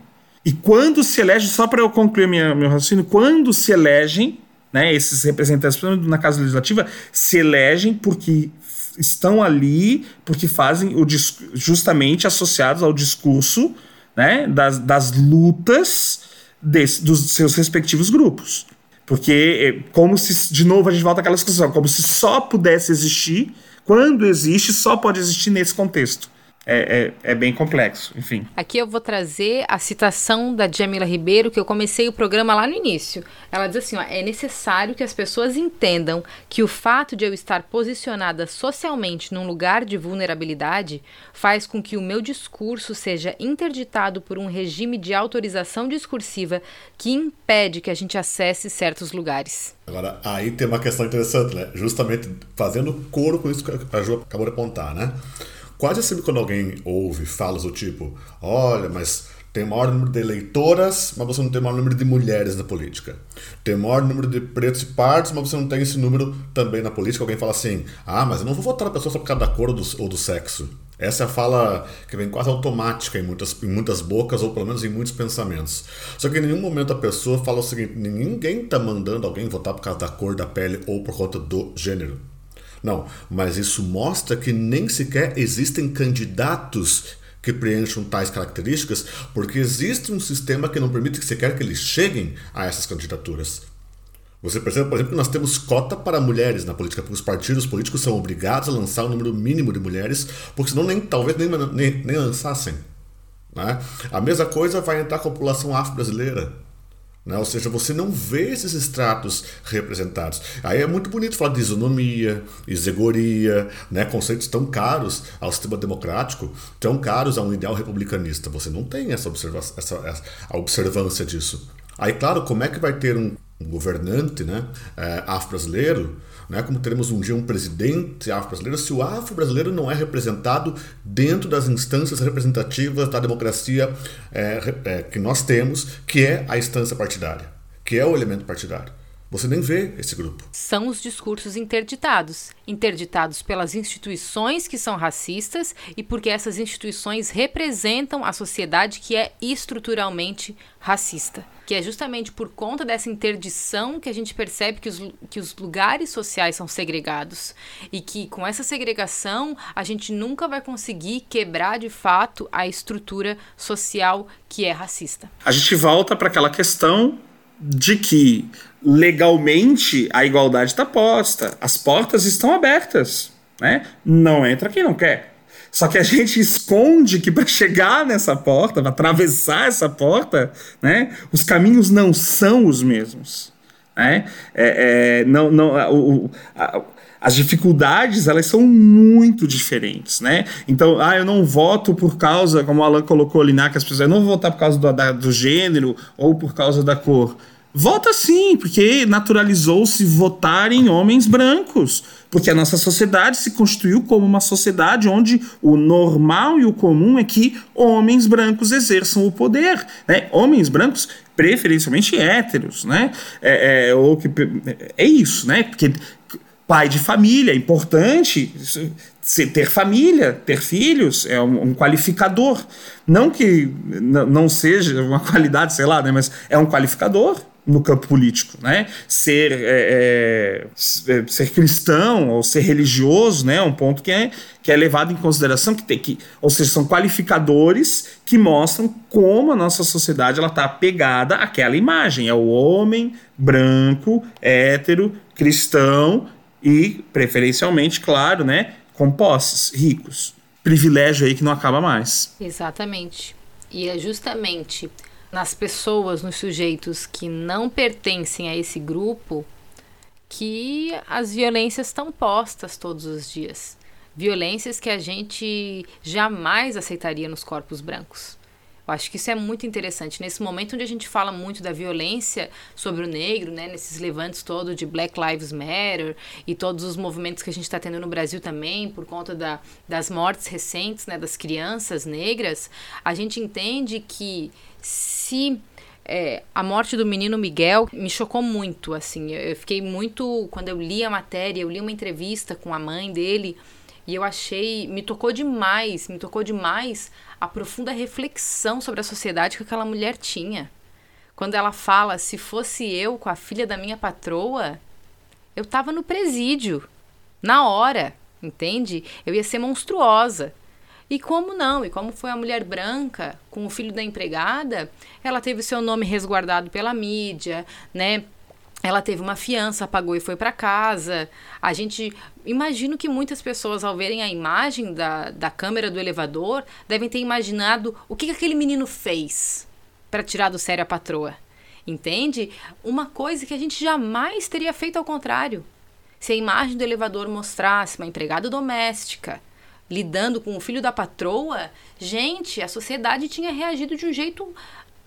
E quando se elege, só para eu concluir minha, meu raciocínio, quando se elegem, né, esses representantes na Casa Legislativa, se elegem porque estão ali porque fazem o justamente associados ao discurso né, das, das lutas desse, dos seus respectivos grupos. Porque, é, como se, de novo, a gente volta àquela discussão, como se só pudesse existir, quando existe, só pode existir nesse contexto é, é, é, bem complexo, enfim. Aqui eu vou trazer a citação da Jamila Ribeiro, que eu comecei o programa lá no início. Ela diz assim: ó, é necessário que as pessoas entendam que o fato de eu estar posicionada socialmente num lugar de vulnerabilidade faz com que o meu discurso seja interditado por um regime de autorização discursiva que impede que a gente acesse certos lugares. Agora, aí tem uma questão interessante, né? Justamente fazendo coro com isso que a Ju acabou de apontar, né? Quase sempre quando alguém ouve falas do tipo, olha, mas tem maior número de eleitoras, mas você não tem maior número de mulheres na política. Tem maior número de pretos e pardos, mas você não tem esse número também na política. Alguém fala assim: ah, mas eu não vou votar na pessoa só por causa da cor ou do, ou do sexo. Essa é a fala que vem quase automática em muitas, em muitas bocas, ou pelo menos em muitos pensamentos. Só que em nenhum momento a pessoa fala o seguinte: ninguém está mandando alguém votar por causa da cor da pele ou por conta do gênero. Não, mas isso mostra que nem sequer existem candidatos que preencham tais características, porque existe um sistema que não permite que sequer que eles cheguem a essas candidaturas. Você percebe, por exemplo, que nós temos cota para mulheres na política, porque os partidos políticos são obrigados a lançar um número mínimo de mulheres, porque senão nem, talvez nem, nem, nem lançassem. Né? A mesma coisa vai entrar com a população afro-brasileira. Né? Ou seja, você não vê esses estratos representados. Aí é muito bonito falar de isonomia, isegoria, né? conceitos tão caros ao sistema democrático, tão caros a um ideal republicanista. Você não tem essa, observação, essa, essa a observância disso. Aí, claro, como é que vai ter um, governante né, é, afro-brasileiro né, como teremos um dia um presidente afro-brasileiro, se o afro-brasileiro não é representado dentro das instâncias representativas da democracia é, é, que nós temos, que é a instância partidária, que é o elemento partidário. Você nem vê esse grupo. São os discursos interditados interditados pelas instituições que são racistas e porque essas instituições representam a sociedade que é estruturalmente racista. Que é justamente por conta dessa interdição que a gente percebe que os, que os lugares sociais são segregados. E que com essa segregação a gente nunca vai conseguir quebrar de fato a estrutura social que é racista. A gente volta para aquela questão de que legalmente a igualdade está posta, as portas estão abertas, né? Não entra quem não quer. Só que a gente esconde que para chegar nessa porta, para atravessar essa porta, né, os caminhos não são os mesmos. Né? É, é, não, não, o, as dificuldades elas são muito diferentes, né? Então, ah, eu não voto por causa, como o Alan colocou ali, né, que as pessoas, eu não vou votar por causa do, da, do gênero ou por causa da cor. Vota sim, porque naturalizou-se votar em homens brancos. Porque a nossa sociedade se constituiu como uma sociedade onde o normal e o comum é que homens brancos exerçam o poder. Né? Homens brancos, preferencialmente héteros, né? É, é, ou que, é isso, né? Porque pai de família é importante ter família, ter filhos é um, um qualificador. Não que não seja uma qualidade, sei lá, né? mas é um qualificador no campo político, né? Ser, é, é, ser cristão ou ser religioso, né? É um ponto que é, que é levado em consideração que tem que, ou seja, são qualificadores que mostram como a nossa sociedade ela está apegada àquela imagem, é o homem branco, hétero, cristão e preferencialmente, claro, né? Com posses, ricos, privilégio aí que não acaba mais. Exatamente. E é justamente nas pessoas, nos sujeitos que não pertencem a esse grupo, que as violências estão postas todos os dias. Violências que a gente jamais aceitaria nos corpos brancos. Eu acho que isso é muito interessante. Nesse momento onde a gente fala muito da violência sobre o negro, né, nesses levantes todos de Black Lives Matter e todos os movimentos que a gente está tendo no Brasil também, por conta da, das mortes recentes né, das crianças negras, a gente entende que se é, a morte do menino Miguel me chocou muito, assim, eu, eu fiquei muito, quando eu li a matéria, eu li uma entrevista com a mãe dele, e eu achei, me tocou demais, me tocou demais a profunda reflexão sobre a sociedade que aquela mulher tinha. Quando ela fala, se fosse eu com a filha da minha patroa, eu tava no presídio, na hora, entende? Eu ia ser monstruosa. E como não? E como foi a mulher branca com o filho da empregada, ela teve seu nome resguardado pela mídia, né? Ela teve uma fiança, pagou e foi para casa. A gente imagino que muitas pessoas, ao verem a imagem da, da câmera do elevador, devem ter imaginado o que, que aquele menino fez para tirar do sério a patroa. Entende? Uma coisa que a gente jamais teria feito ao contrário. Se a imagem do elevador mostrasse uma empregada doméstica lidando com o filho da patroa, gente, a sociedade tinha reagido de um jeito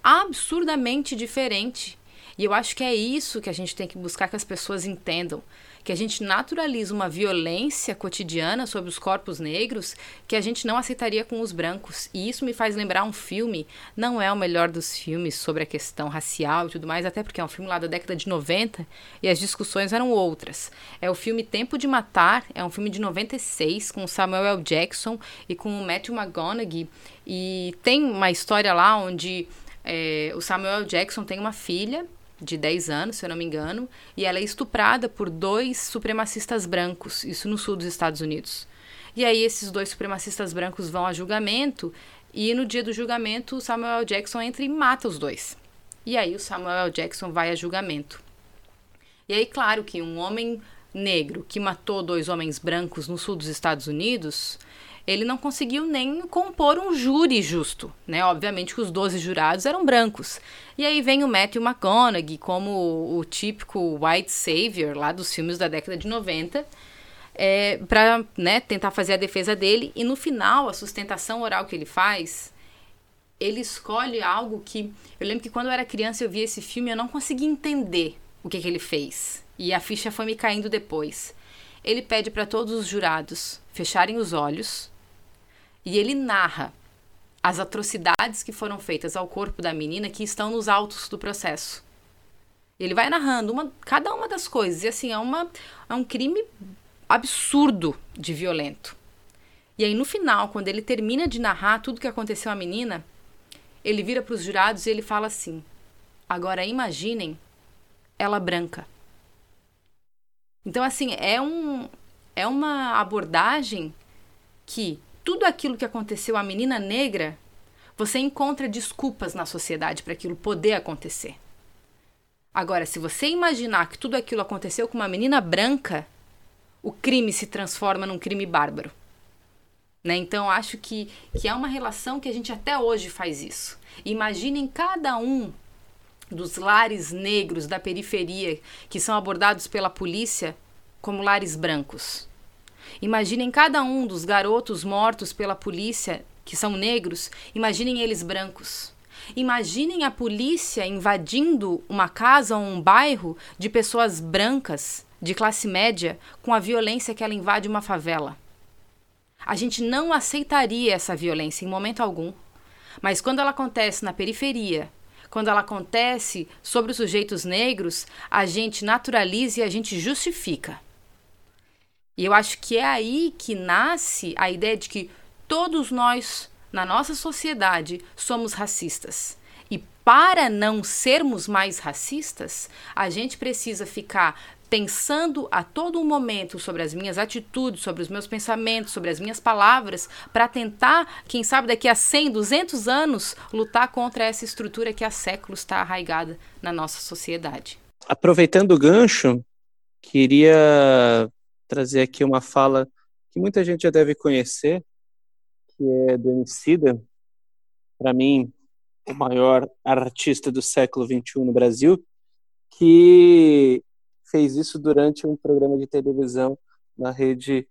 absurdamente diferente. E eu acho que é isso que a gente tem que buscar que as pessoas entendam que a gente naturaliza uma violência cotidiana sobre os corpos negros que a gente não aceitaria com os brancos. E isso me faz lembrar um filme, não é o melhor dos filmes sobre a questão racial e tudo mais, até porque é um filme lá da década de 90 e as discussões eram outras. É o filme Tempo de Matar, é um filme de 96 com Samuel L. Jackson e com o Matthew McConaughey. E tem uma história lá onde é, o Samuel L. Jackson tem uma filha de 10 anos, se eu não me engano, e ela é estuprada por dois supremacistas brancos, isso no sul dos Estados Unidos. E aí esses dois supremacistas brancos vão a julgamento e no dia do julgamento o Samuel. Jackson entra e mata os dois. E aí o Samuel. Jackson vai a julgamento. E aí claro que um homem negro que matou dois homens brancos no sul dos Estados Unidos, ele não conseguiu nem compor um júri justo, né? Obviamente que os 12 jurados eram brancos. E aí vem o Matthew McConaughey como o típico white savior lá dos filmes da década de 90, é, para né, tentar fazer a defesa dele. E no final, a sustentação oral que ele faz, ele escolhe algo que. Eu lembro que quando eu era criança eu vi esse filme eu não conseguia entender o que, que ele fez. E a ficha foi me caindo depois. Ele pede para todos os jurados fecharem os olhos e ele narra as atrocidades que foram feitas ao corpo da menina que estão nos autos do processo. Ele vai narrando uma, cada uma das coisas. E assim, é, uma, é um crime absurdo de violento. E aí, no final, quando ele termina de narrar tudo que aconteceu à menina, ele vira para os jurados e ele fala assim: Agora imaginem ela branca. Então, assim, é, um, é uma abordagem que tudo aquilo que aconteceu à menina negra, você encontra desculpas na sociedade para aquilo poder acontecer. Agora, se você imaginar que tudo aquilo aconteceu com uma menina branca, o crime se transforma num crime bárbaro. Né? Então, acho que, que é uma relação que a gente até hoje faz isso. Imaginem cada um dos lares negros da periferia que são abordados pela polícia como lares brancos. Imaginem cada um dos garotos mortos pela polícia, que são negros, imaginem eles brancos. Imaginem a polícia invadindo uma casa ou um bairro de pessoas brancas, de classe média, com a violência que ela invade uma favela. A gente não aceitaria essa violência em momento algum. Mas quando ela acontece na periferia, quando ela acontece sobre os sujeitos negros, a gente naturaliza e a gente justifica. E eu acho que é aí que nasce a ideia de que todos nós, na nossa sociedade, somos racistas. E para não sermos mais racistas, a gente precisa ficar pensando a todo momento sobre as minhas atitudes, sobre os meus pensamentos, sobre as minhas palavras, para tentar, quem sabe daqui a 100, 200 anos, lutar contra essa estrutura que há séculos está arraigada na nossa sociedade. Aproveitando o gancho, queria trazer aqui uma fala que muita gente já deve conhecer, que é do Emicida, para mim, o maior artista do século XXI no Brasil, que fez isso durante um programa de televisão na rede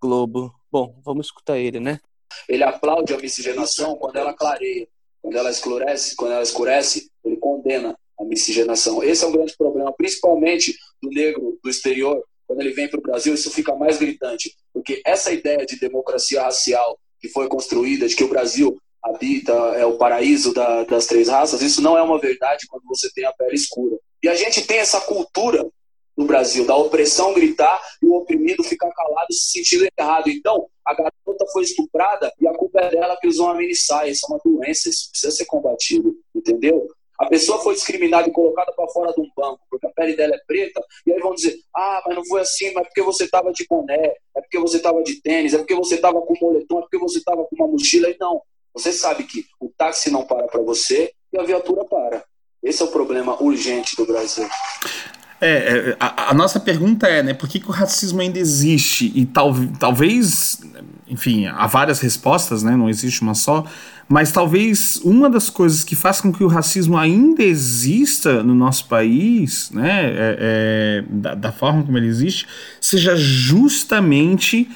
Globo. Bom, vamos escutar ele, né? Ele aplaude a miscigenação quando ela clareia, quando ela escurece, quando ela escurece, ele condena a miscigenação. Esse é um grande problema, principalmente do negro do exterior, quando ele vem para o Brasil, isso fica mais gritante, porque essa ideia de democracia racial que foi construída, de que o Brasil habita, é o paraíso da, das três raças, isso não é uma verdade quando você tem a pele escura. E a gente tem essa cultura no Brasil, da opressão gritar e o oprimido ficar calado e se sentindo errado. Então, a garota foi estuprada e a culpa é dela que usou uma mini saia. Isso é uma doença, isso precisa ser combatido, entendeu? A pessoa foi discriminada e colocada para fora de um banco pele dela é preta, e aí vão dizer: ah, mas não foi assim, mas porque você estava de boné, é porque você estava de tênis, é porque você estava com moletom, é porque você estava com uma mochila. E não, você sabe que o táxi não para para você e a viatura para. Esse é o problema urgente do Brasil. É, é a, a, nossa pergunta é, né, por que, que, o racismo ainda existe? E tal, talvez, enfim, há várias respostas, né, não existe uma só, mas talvez uma das coisas que faz com que o racismo ainda exista no nosso país, né, é, é, da, da, forma como ele existe, seja justamente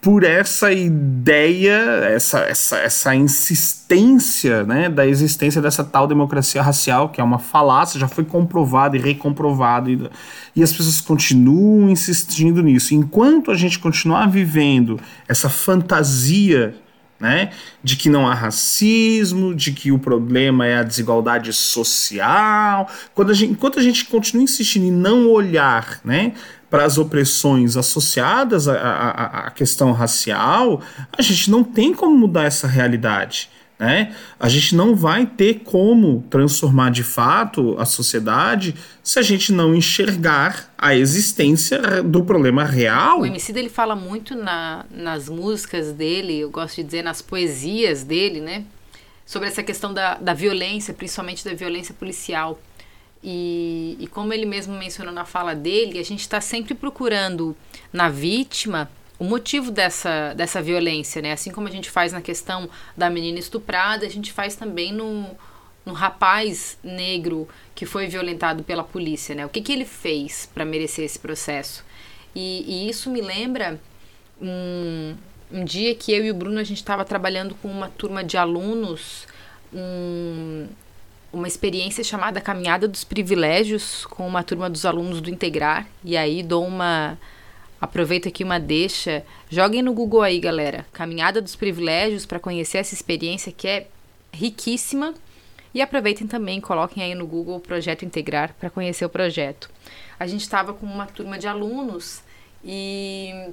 por essa ideia, essa, essa, essa insistência né, da existência dessa tal democracia racial, que é uma falácia, já foi comprovado e recomprovado, e, e as pessoas continuam insistindo nisso. Enquanto a gente continuar vivendo essa fantasia né? De que não há racismo, de que o problema é a desigualdade social. Quando a gente, enquanto a gente continua insistindo em não olhar, né? Para as opressões associadas à, à, à questão racial, a gente não tem como mudar essa realidade. Né? A gente não vai ter como transformar de fato a sociedade se a gente não enxergar a existência do problema real. O MC dele fala muito na, nas músicas dele, eu gosto de dizer nas poesias dele, né? Sobre essa questão da, da violência, principalmente da violência policial. E, e como ele mesmo mencionou na fala dele, a gente está sempre procurando na vítima o motivo dessa, dessa violência, né? Assim como a gente faz na questão da menina estuprada, a gente faz também no, no rapaz negro que foi violentado pela polícia, né? O que, que ele fez para merecer esse processo? E, e, isso me lembra um, um dia que eu e o Bruno a gente estava trabalhando com uma turma de alunos, um, uma experiência chamada Caminhada dos Privilégios com uma turma dos alunos do Integrar. E aí dou uma Aproveito aqui uma deixa. Joguem no Google aí, galera. Caminhada dos Privilégios para conhecer essa experiência que é riquíssima. E aproveitem também, coloquem aí no Google Projeto Integrar para conhecer o projeto. A gente estava com uma turma de alunos e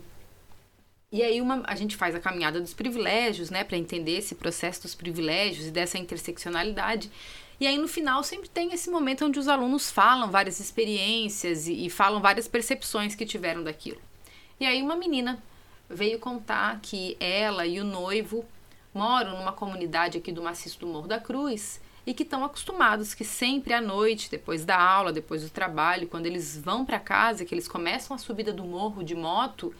e aí uma, a gente faz a caminhada dos privilégios, né, para entender esse processo dos privilégios e dessa interseccionalidade. E aí no final sempre tem esse momento onde os alunos falam várias experiências e, e falam várias percepções que tiveram daquilo. E aí uma menina veio contar que ela e o noivo moram numa comunidade aqui do maciço do Morro da Cruz e que estão acostumados que sempre à noite, depois da aula, depois do trabalho, quando eles vão para casa, que eles começam a subida do morro de moto,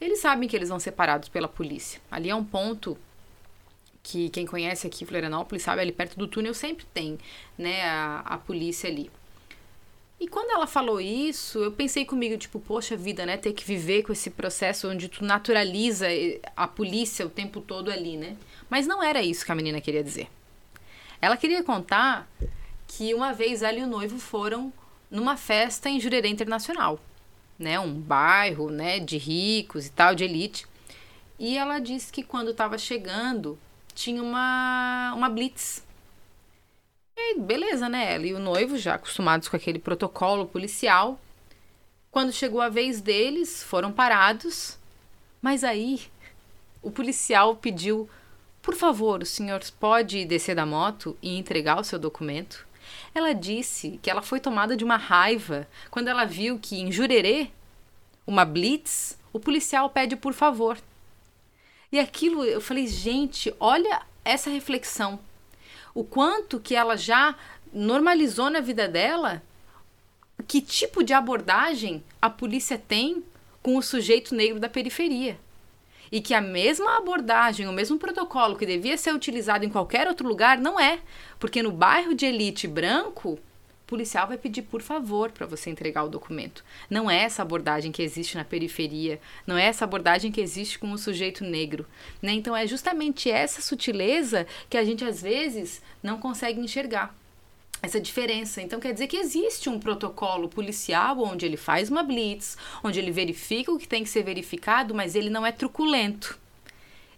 eles sabem que eles vão ser parados pela polícia. Ali é um ponto que quem conhece aqui Florianópolis sabe, ali perto do túnel sempre tem, né, a, a polícia ali. E quando ela falou isso, eu pensei comigo, tipo, poxa vida, né? Ter que viver com esse processo onde tu naturaliza a polícia o tempo todo ali, né? Mas não era isso que a menina queria dizer. Ela queria contar que uma vez ela e o noivo foram numa festa em Jurerê Internacional, né? Um bairro, né? De ricos e tal, de elite. E ela disse que quando estava chegando, tinha uma, uma blitz e beleza, né? Ela e o noivo, já acostumados com aquele protocolo policial. Quando chegou a vez deles, foram parados. Mas aí o policial pediu: Por favor, o senhor pode descer da moto e entregar o seu documento? Ela disse que ela foi tomada de uma raiva quando ela viu que em Jurerê, uma blitz, o policial pede por favor. E aquilo, eu falei, gente, olha essa reflexão o quanto que ela já normalizou na vida dela, que tipo de abordagem a polícia tem com o sujeito negro da periferia. E que a mesma abordagem, o mesmo protocolo que devia ser utilizado em qualquer outro lugar não é, porque no bairro de elite branco policial vai pedir por favor para você entregar o documento. Não é essa abordagem que existe na periferia, não é essa abordagem que existe com o sujeito negro. Né? Então é justamente essa sutileza que a gente às vezes não consegue enxergar essa diferença. Então quer dizer que existe um protocolo policial onde ele faz uma blitz, onde ele verifica o que tem que ser verificado, mas ele não é truculento.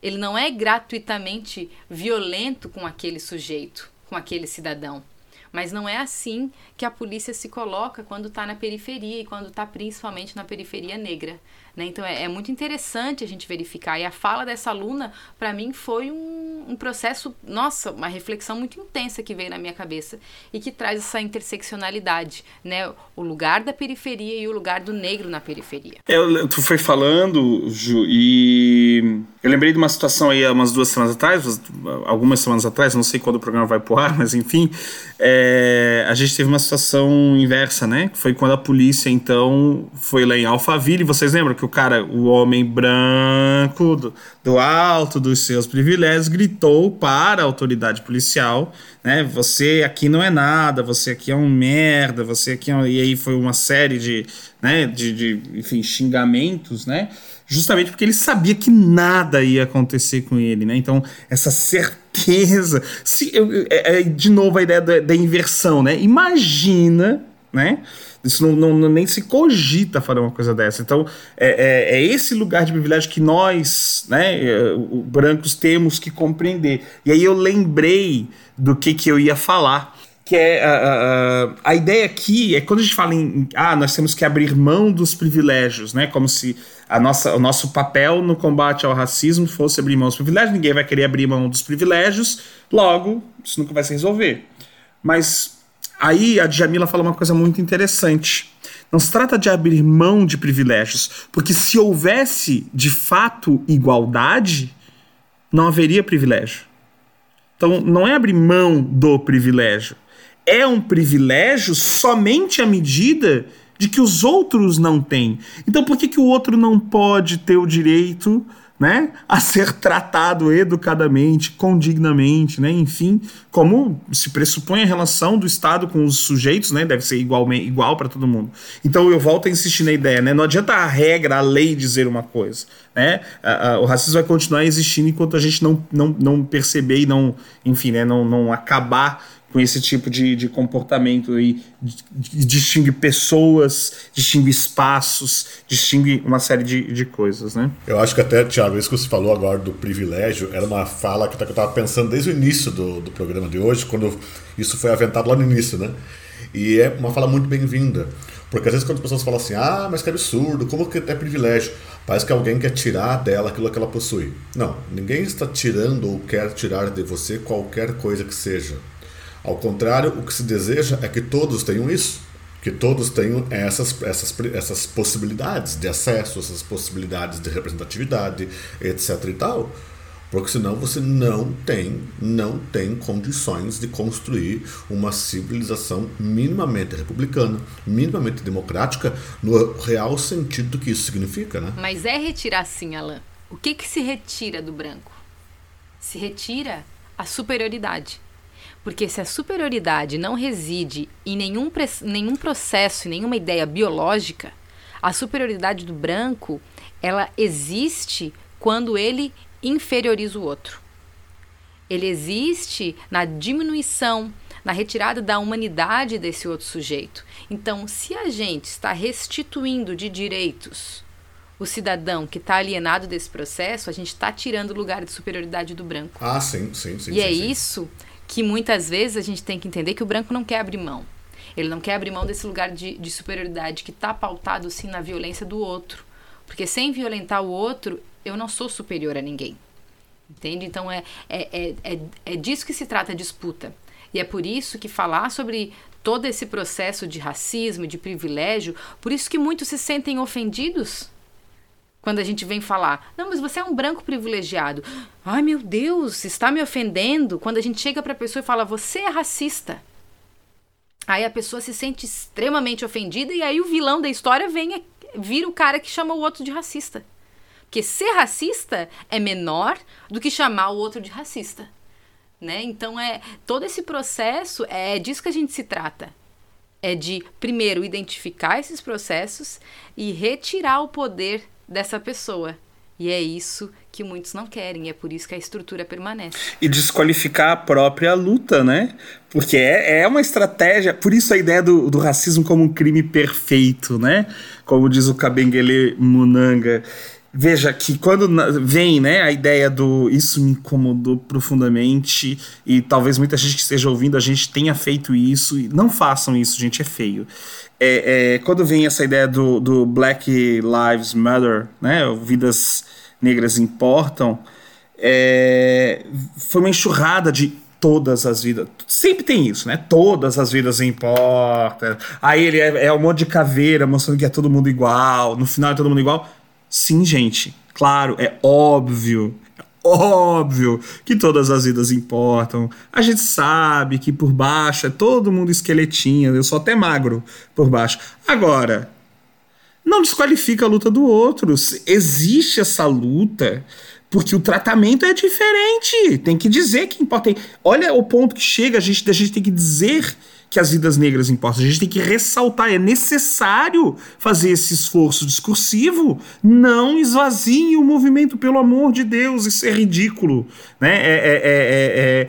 Ele não é gratuitamente violento com aquele sujeito, com aquele cidadão. Mas não é assim que a polícia se coloca quando está na periferia e quando está principalmente na periferia negra. Né? Então é, é, muito interessante a gente verificar. E a fala dessa aluna, para mim, foi um, um, processo, nossa, uma reflexão muito intensa que veio na minha cabeça e que traz essa interseccionalidade, né? O lugar da periferia e o lugar do negro na periferia. É, tu foi falando, Ju, e eu lembrei de uma situação aí há umas duas semanas atrás, algumas semanas atrás, não sei quando o programa vai pro ar, mas enfim. É, a gente teve uma situação inversa, né? Foi quando a polícia, então, foi lá em Alphaville. Vocês lembram que o cara, o homem branco, do, do alto dos seus privilégios, gritou para a autoridade policial, né? Você aqui não é nada, você aqui é um merda, você aqui é um... E aí foi uma série de, né, de, de enfim, xingamentos, né? justamente porque ele sabia que nada ia acontecer com ele, né? Então, essa certeza. Se, eu, é, é, de novo a ideia da, da, inversão, né? Imagina, né? Isso não, não, nem se cogita fazer uma coisa dessa. Então, é, é, é esse lugar de privilégio que nós, né, é, brancos, temos que compreender. E aí eu lembrei do que, que eu ia falar que é a, a, a, ideia aqui é quando a gente fala em ah nós temos que abrir mão dos privilégios né como se a nossa, o nosso papel no combate ao racismo fosse abrir mão dos privilégios ninguém vai querer abrir mão dos privilégios logo isso nunca vai se resolver mas aí a Djamila fala uma coisa muito interessante. Não se trata de abrir mão de privilégios porque se houvesse de fato igualdade não haveria privilégio. Então não é abrir mão do privilégio. É um privilégio somente à medida de que os outros não têm. Então por que, que o outro não pode ter o direito né, a ser tratado educadamente, condignamente, né, enfim, como se pressupõe a relação do Estado com os sujeitos, né, deve ser igual, igual para todo mundo. Então eu volto a insistir na ideia, né, não adianta a regra, a lei dizer uma coisa, né, a, a, o racismo vai continuar existindo enquanto a gente não, não, não perceber e não, enfim, né, não, não acabar com esse tipo de, de comportamento aí, distingue pessoas, distingue espaços, distingue uma série de, de coisas, né? Eu acho que até, Thiago, isso que você falou agora do privilégio era uma fala que eu estava pensando desde o início do, do programa de hoje, quando isso foi aventado lá no início, né? E é uma fala muito bem-vinda. Porque às vezes quando as pessoas falam assim, ah, mas que absurdo, como que é privilégio? Parece que alguém quer tirar dela aquilo que ela possui. Não, ninguém está tirando ou quer tirar de você qualquer coisa que seja. Ao contrário, o que se deseja é que todos tenham isso, que todos tenham essas, essas, essas possibilidades de acesso, essas possibilidades de representatividade, etc. e tal. Porque senão você não tem, não tem condições de construir uma civilização minimamente republicana, minimamente democrática, no real sentido do que isso significa, né? Mas é retirar sim, Alain. O que, que se retira do branco? Se retira a superioridade. Porque se a superioridade não reside em nenhum, nenhum processo, em nenhuma ideia biológica, a superioridade do branco, ela existe quando ele inferioriza o outro. Ele existe na diminuição, na retirada da humanidade desse outro sujeito. Então, se a gente está restituindo de direitos o cidadão que está alienado desse processo, a gente está tirando o lugar de superioridade do branco. Ah, sim, sim, sim. E sim, é sim. isso que muitas vezes a gente tem que entender que o branco não quer abrir mão. Ele não quer abrir mão desse lugar de, de superioridade que está pautado sim na violência do outro. Porque sem violentar o outro, eu não sou superior a ninguém. Entende? Então é, é, é, é, é disso que se trata a disputa. E é por isso que falar sobre todo esse processo de racismo, de privilégio, por isso que muitos se sentem ofendidos quando a gente vem falar, não, mas você é um branco privilegiado. Ai, meu Deus, está me ofendendo. Quando a gente chega para a pessoa e fala, você é racista. Aí a pessoa se sente extremamente ofendida e aí o vilão da história vem vira o cara que chama o outro de racista. Porque ser racista é menor do que chamar o outro de racista. Né? Então é todo esse processo é disso que a gente se trata. É de primeiro identificar esses processos e retirar o poder dessa pessoa. E é isso que muitos não querem, e é por isso que a estrutura permanece. E desqualificar a própria luta, né? Porque é, é uma estratégia, por isso a ideia do, do racismo como um crime perfeito, né? Como diz o Kabengele Munanga. Veja que quando vem né, a ideia do isso me incomodou profundamente e talvez muita gente que esteja ouvindo a gente tenha feito isso e não façam isso, gente, é feio é, é, quando vem essa ideia do, do Black Lives Matter, né, vidas negras importam, é, foi uma enxurrada de todas as vidas. Sempre tem isso, né? Todas as vidas importam. Aí ele é, é um monte de caveira mostrando que é todo mundo igual. No final é todo mundo igual. Sim, gente. Claro, é óbvio. Óbvio que todas as vidas importam. A gente sabe que por baixo é todo mundo esqueletinho, eu sou até magro por baixo. Agora, não desqualifica a luta do outro. Existe essa luta porque o tratamento é diferente. Tem que dizer que importa. Olha o ponto que chega, a gente, a gente tem que dizer que as vidas negras importam. A gente tem que ressaltar, é necessário fazer esse esforço discursivo. Não esvazie o movimento, pelo amor de Deus, isso é ridículo. Né? É, é, é, é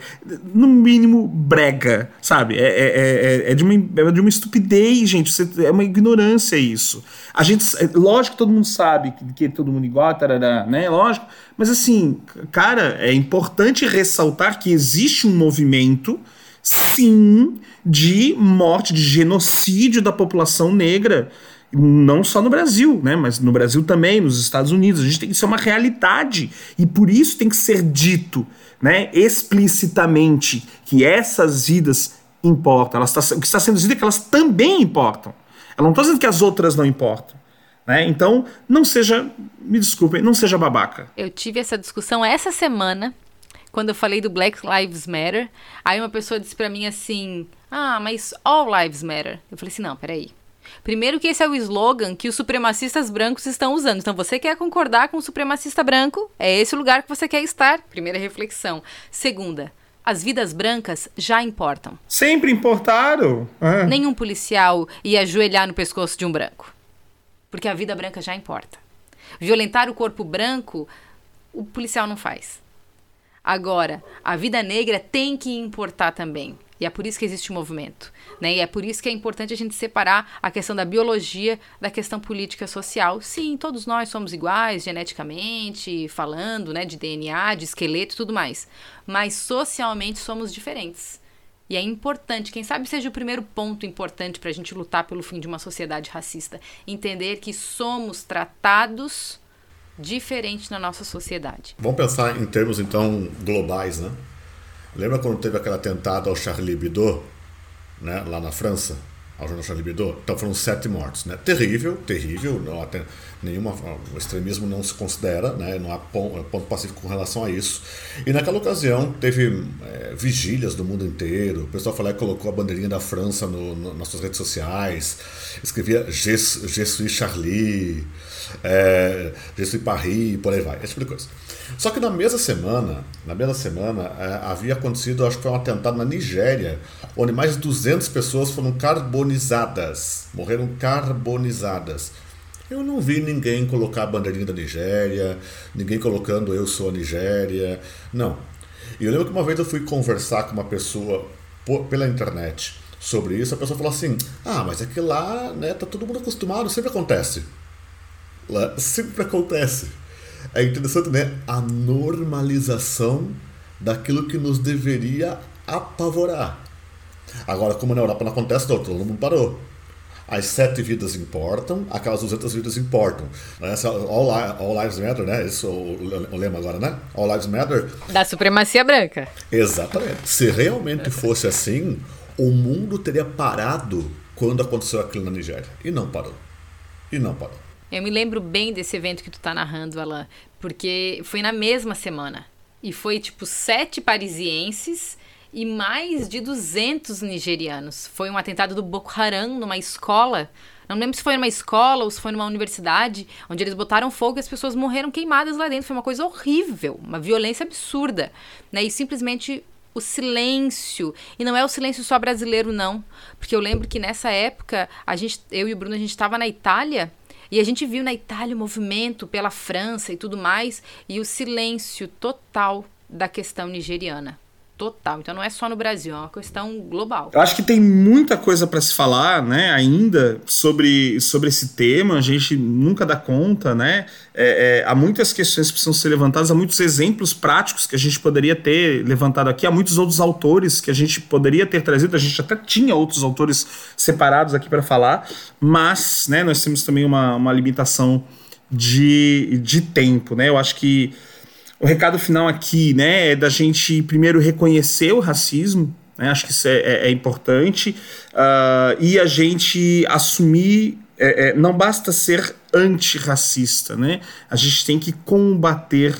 no mínimo, brega, sabe? É, de uma, é de uma estupidez, gente. É uma ignorância isso. A gente, lógico que todo mundo sabe que, que todo mundo igual, tarará, né? Lógico. Mas assim, cara, é importante ressaltar que existe um movimento, sim, de morte, de genocídio da população negra, não só no Brasil, né, mas no Brasil também, nos Estados Unidos. A gente tem que ser uma realidade e por isso tem que ser dito, né, explicitamente que essas vidas importam. Elas tá, o que está sendo dito é que elas também importam. Eu não estou dizendo que as outras não importam. Né? Então, não seja, me desculpem, não seja babaca. Eu tive essa discussão essa semana quando eu falei do Black Lives Matter. Aí uma pessoa disse para mim assim: Ah, mas All Lives Matter. Eu falei assim: Não, peraí. Primeiro que esse é o slogan que os supremacistas brancos estão usando. Então você quer concordar com o supremacista branco? É esse o lugar que você quer estar. Primeira reflexão. Segunda, as vidas brancas já importam. Sempre importaram. Ah. Nenhum policial ia ajoelhar no pescoço de um branco. Porque a vida branca já importa. Violentar o corpo branco, o policial não faz. Agora, a vida negra tem que importar também. E é por isso que existe o movimento. Né? E é por isso que é importante a gente separar a questão da biologia da questão política social. Sim, todos nós somos iguais geneticamente, falando né, de DNA, de esqueleto e tudo mais. Mas socialmente somos diferentes. E é importante, quem sabe seja o primeiro ponto importante para a gente lutar pelo fim de uma sociedade racista. Entender que somos tratados diferente na nossa sociedade. Vamos pensar em termos então globais, né? Lembra quando teve aquele atentado ao Charlie Hebdo, né, lá na França, ao jornal Charlie Hebdo? Então foram sete mortos, né? Terrível, terrível, não há nenhuma, o extremismo não se considera, né? Não há ponto, pacífico com relação a isso. E naquela ocasião teve é, vigílias do mundo inteiro, o pessoal falou que colocou a bandeirinha da França no, no, nas suas redes sociais, escrevia Je, Je suis Charlie, é, suis Paris, e por aí vai, esse tipo de coisa. Só que na mesma semana, na mesma semana, é, havia acontecido, acho que foi um atentado na Nigéria, onde mais de 200 pessoas foram carbonizadas, morreram carbonizadas. Eu não vi ninguém colocar a bandeirinha da Nigéria, ninguém colocando eu sou a Nigéria, não. E eu lembro que uma vez eu fui conversar com uma pessoa por, pela internet sobre isso, a pessoa falou assim: "Ah, mas é que lá, né, tá todo mundo acostumado, sempre acontece". Lá sempre acontece. É interessante, né? A normalização daquilo que nos deveria apavorar. Agora, como na Europa não acontece, todo mundo parou. As sete vidas importam, aquelas 200 vidas importam. Essa, all, all Lives Matter, né? Isso é o lema agora, né? All Lives Matter. Da supremacia branca. Exatamente. Se realmente fosse assim, o mundo teria parado quando aconteceu aquilo na Nigéria. E não parou. E não parou. Eu me lembro bem desse evento que tu tá narrando, Alain, porque foi na mesma semana. E foi tipo sete parisienses e mais de 200 nigerianos. Foi um atentado do Boko Haram numa escola. Não lembro se foi numa escola ou se foi numa universidade, onde eles botaram fogo e as pessoas morreram queimadas lá dentro. Foi uma coisa horrível, uma violência absurda. Né? E simplesmente o silêncio. E não é o silêncio só brasileiro, não. Porque eu lembro que nessa época, a gente, eu e o Bruno, a gente estava na Itália e a gente viu na Itália o movimento pela França e tudo mais, e o silêncio total da questão nigeriana total. Então não é só no Brasil, é uma questão global. Eu acho que tem muita coisa para se falar, né, ainda sobre, sobre esse tema. A gente nunca dá conta, né? É, é, há muitas questões que precisam ser levantadas, há muitos exemplos práticos que a gente poderia ter levantado aqui, há muitos outros autores que a gente poderia ter trazido. A gente até tinha outros autores separados aqui para falar, mas, né, nós temos também uma, uma limitação de, de tempo, né? Eu acho que o recado final aqui, né, é da gente primeiro reconhecer o racismo, né, acho que isso é, é, é importante, uh, e a gente assumir, é, é, não basta ser antirracista, né, a gente tem que combater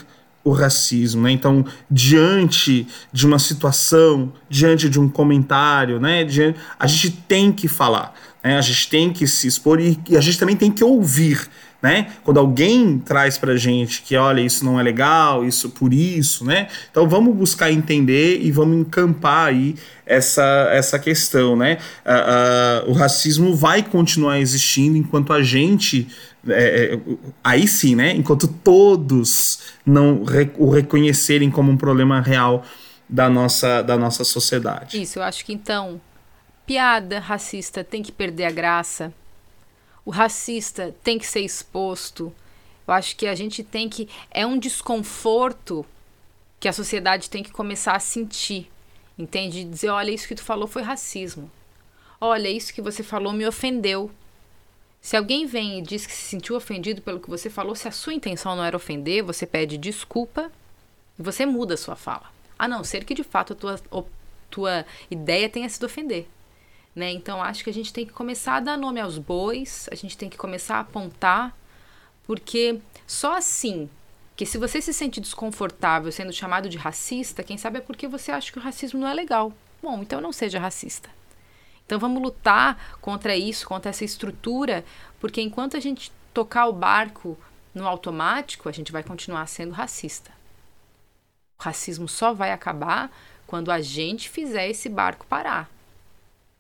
o racismo, né? Então, diante de uma situação, diante de um comentário, né? Diante, a gente tem que falar, né? A gente tem que se expor e, e a gente também tem que ouvir, né? Quando alguém traz pra gente que, olha, isso não é legal, isso por isso, né? Então vamos buscar entender e vamos encampar aí essa, essa questão, né? Uh, uh, o racismo vai continuar existindo enquanto a gente é, é, aí sim, né? Enquanto todos não o reconhecerem como um problema real da nossa, da nossa sociedade. Isso, eu acho que então, piada racista tem que perder a graça. O racista tem que ser exposto. Eu acho que a gente tem que. É um desconforto que a sociedade tem que começar a sentir. Entende? Dizer: olha, isso que tu falou foi racismo. Olha, isso que você falou me ofendeu. Se alguém vem e diz que se sentiu ofendido pelo que você falou, se a sua intenção não era ofender, você pede desculpa e você muda a sua fala. A não ser que de fato a tua, a tua ideia tenha sido ofender. Né? Então acho que a gente tem que começar a dar nome aos bois, a gente tem que começar a apontar, porque só assim que se você se sente desconfortável sendo chamado de racista, quem sabe é porque você acha que o racismo não é legal. Bom, então não seja racista. Então vamos lutar contra isso, contra essa estrutura, porque enquanto a gente tocar o barco no automático, a gente vai continuar sendo racista. O racismo só vai acabar quando a gente fizer esse barco parar.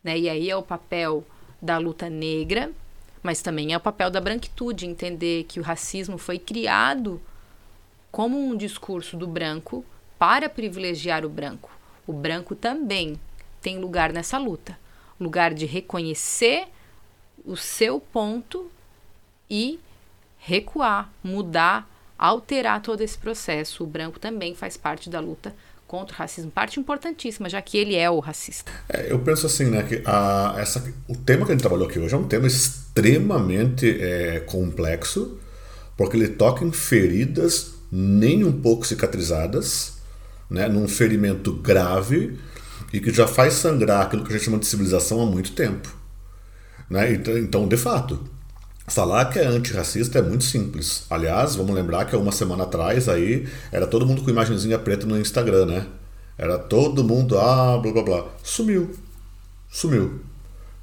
Né? E aí é o papel da luta negra, mas também é o papel da branquitude entender que o racismo foi criado como um discurso do branco para privilegiar o branco. O branco também tem lugar nessa luta lugar de reconhecer o seu ponto e recuar, mudar, alterar todo esse processo. O branco também faz parte da luta contra o racismo, parte importantíssima, já que ele é o racista. É, eu penso assim, né, que a, essa, o tema que a gente trabalhou aqui hoje é um tema extremamente é, complexo, porque ele toca em feridas nem um pouco cicatrizadas, né, num ferimento grave, e que já faz sangrar aquilo que a gente chama de civilização há muito tempo. Né? Então, então, de fato, falar que é antirracista é muito simples. Aliás, vamos lembrar que há uma semana atrás aí era todo mundo com imagenzinha preta no Instagram, né? Era todo mundo, ah, blá blá blá. Sumiu. Sumiu.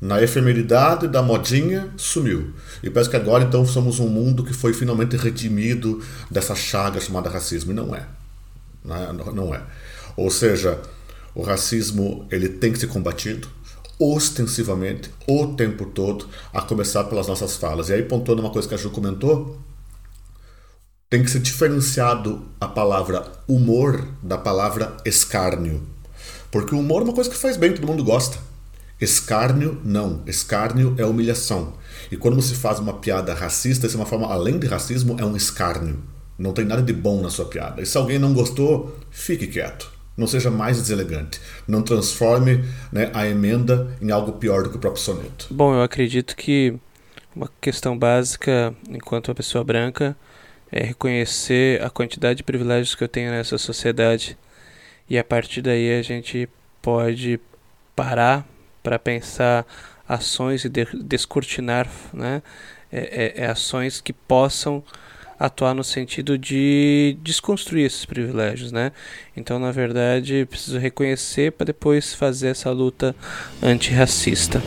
Na efemeridade da modinha, sumiu. E parece que agora então somos um mundo que foi finalmente redimido dessa chaga chamada racismo. E não é. Não é. Não é. Ou seja, o racismo ele tem que ser combatido ostensivamente o tempo todo, a começar pelas nossas falas. E aí, pontuando uma coisa que a Ju comentou, tem que ser diferenciado a palavra humor da palavra escárnio. Porque o humor é uma coisa que faz bem, todo mundo gosta. Escárnio, não. Escárnio é humilhação. E quando você faz uma piada racista, isso é uma forma, além de racismo, é um escárnio. Não tem nada de bom na sua piada. E se alguém não gostou, fique quieto. Não seja mais deselegante. Não transforme né, a emenda em algo pior do que o próprio soneto. Bom, eu acredito que uma questão básica, enquanto uma pessoa branca, é reconhecer a quantidade de privilégios que eu tenho nessa sociedade. E a partir daí a gente pode parar para pensar ações e descortinar né, é, é, é ações que possam atuar no sentido de desconstruir esses privilégios, né? Então, na verdade, preciso reconhecer para depois fazer essa luta antirracista.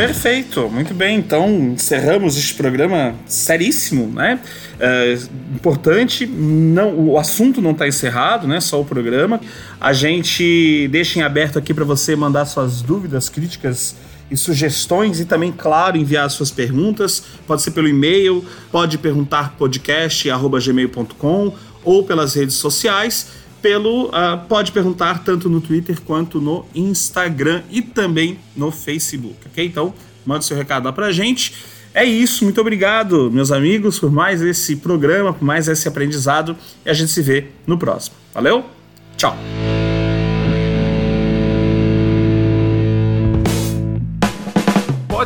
Perfeito, muito bem. Então encerramos este programa seríssimo, né? É, importante, não, o assunto não está encerrado, né? Só o programa. A gente deixa em aberto aqui para você mandar suas dúvidas, críticas e sugestões e também, claro, enviar suas perguntas. Pode ser pelo e-mail, pode perguntar podcast@gmail.com ou pelas redes sociais. Pelo uh, pode perguntar tanto no Twitter quanto no Instagram e também no Facebook, ok? Então manda seu recado lá pra gente. É isso, muito obrigado, meus amigos, por mais esse programa, por mais esse aprendizado e a gente se vê no próximo. Valeu? Tchau!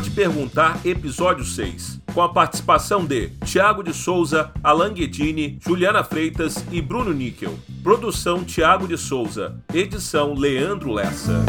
Pode Perguntar, episódio 6, com a participação de Tiago de Souza, Alan Guedini, Juliana Freitas e Bruno Níquel. Produção Tiago de Souza, edição Leandro Lessa.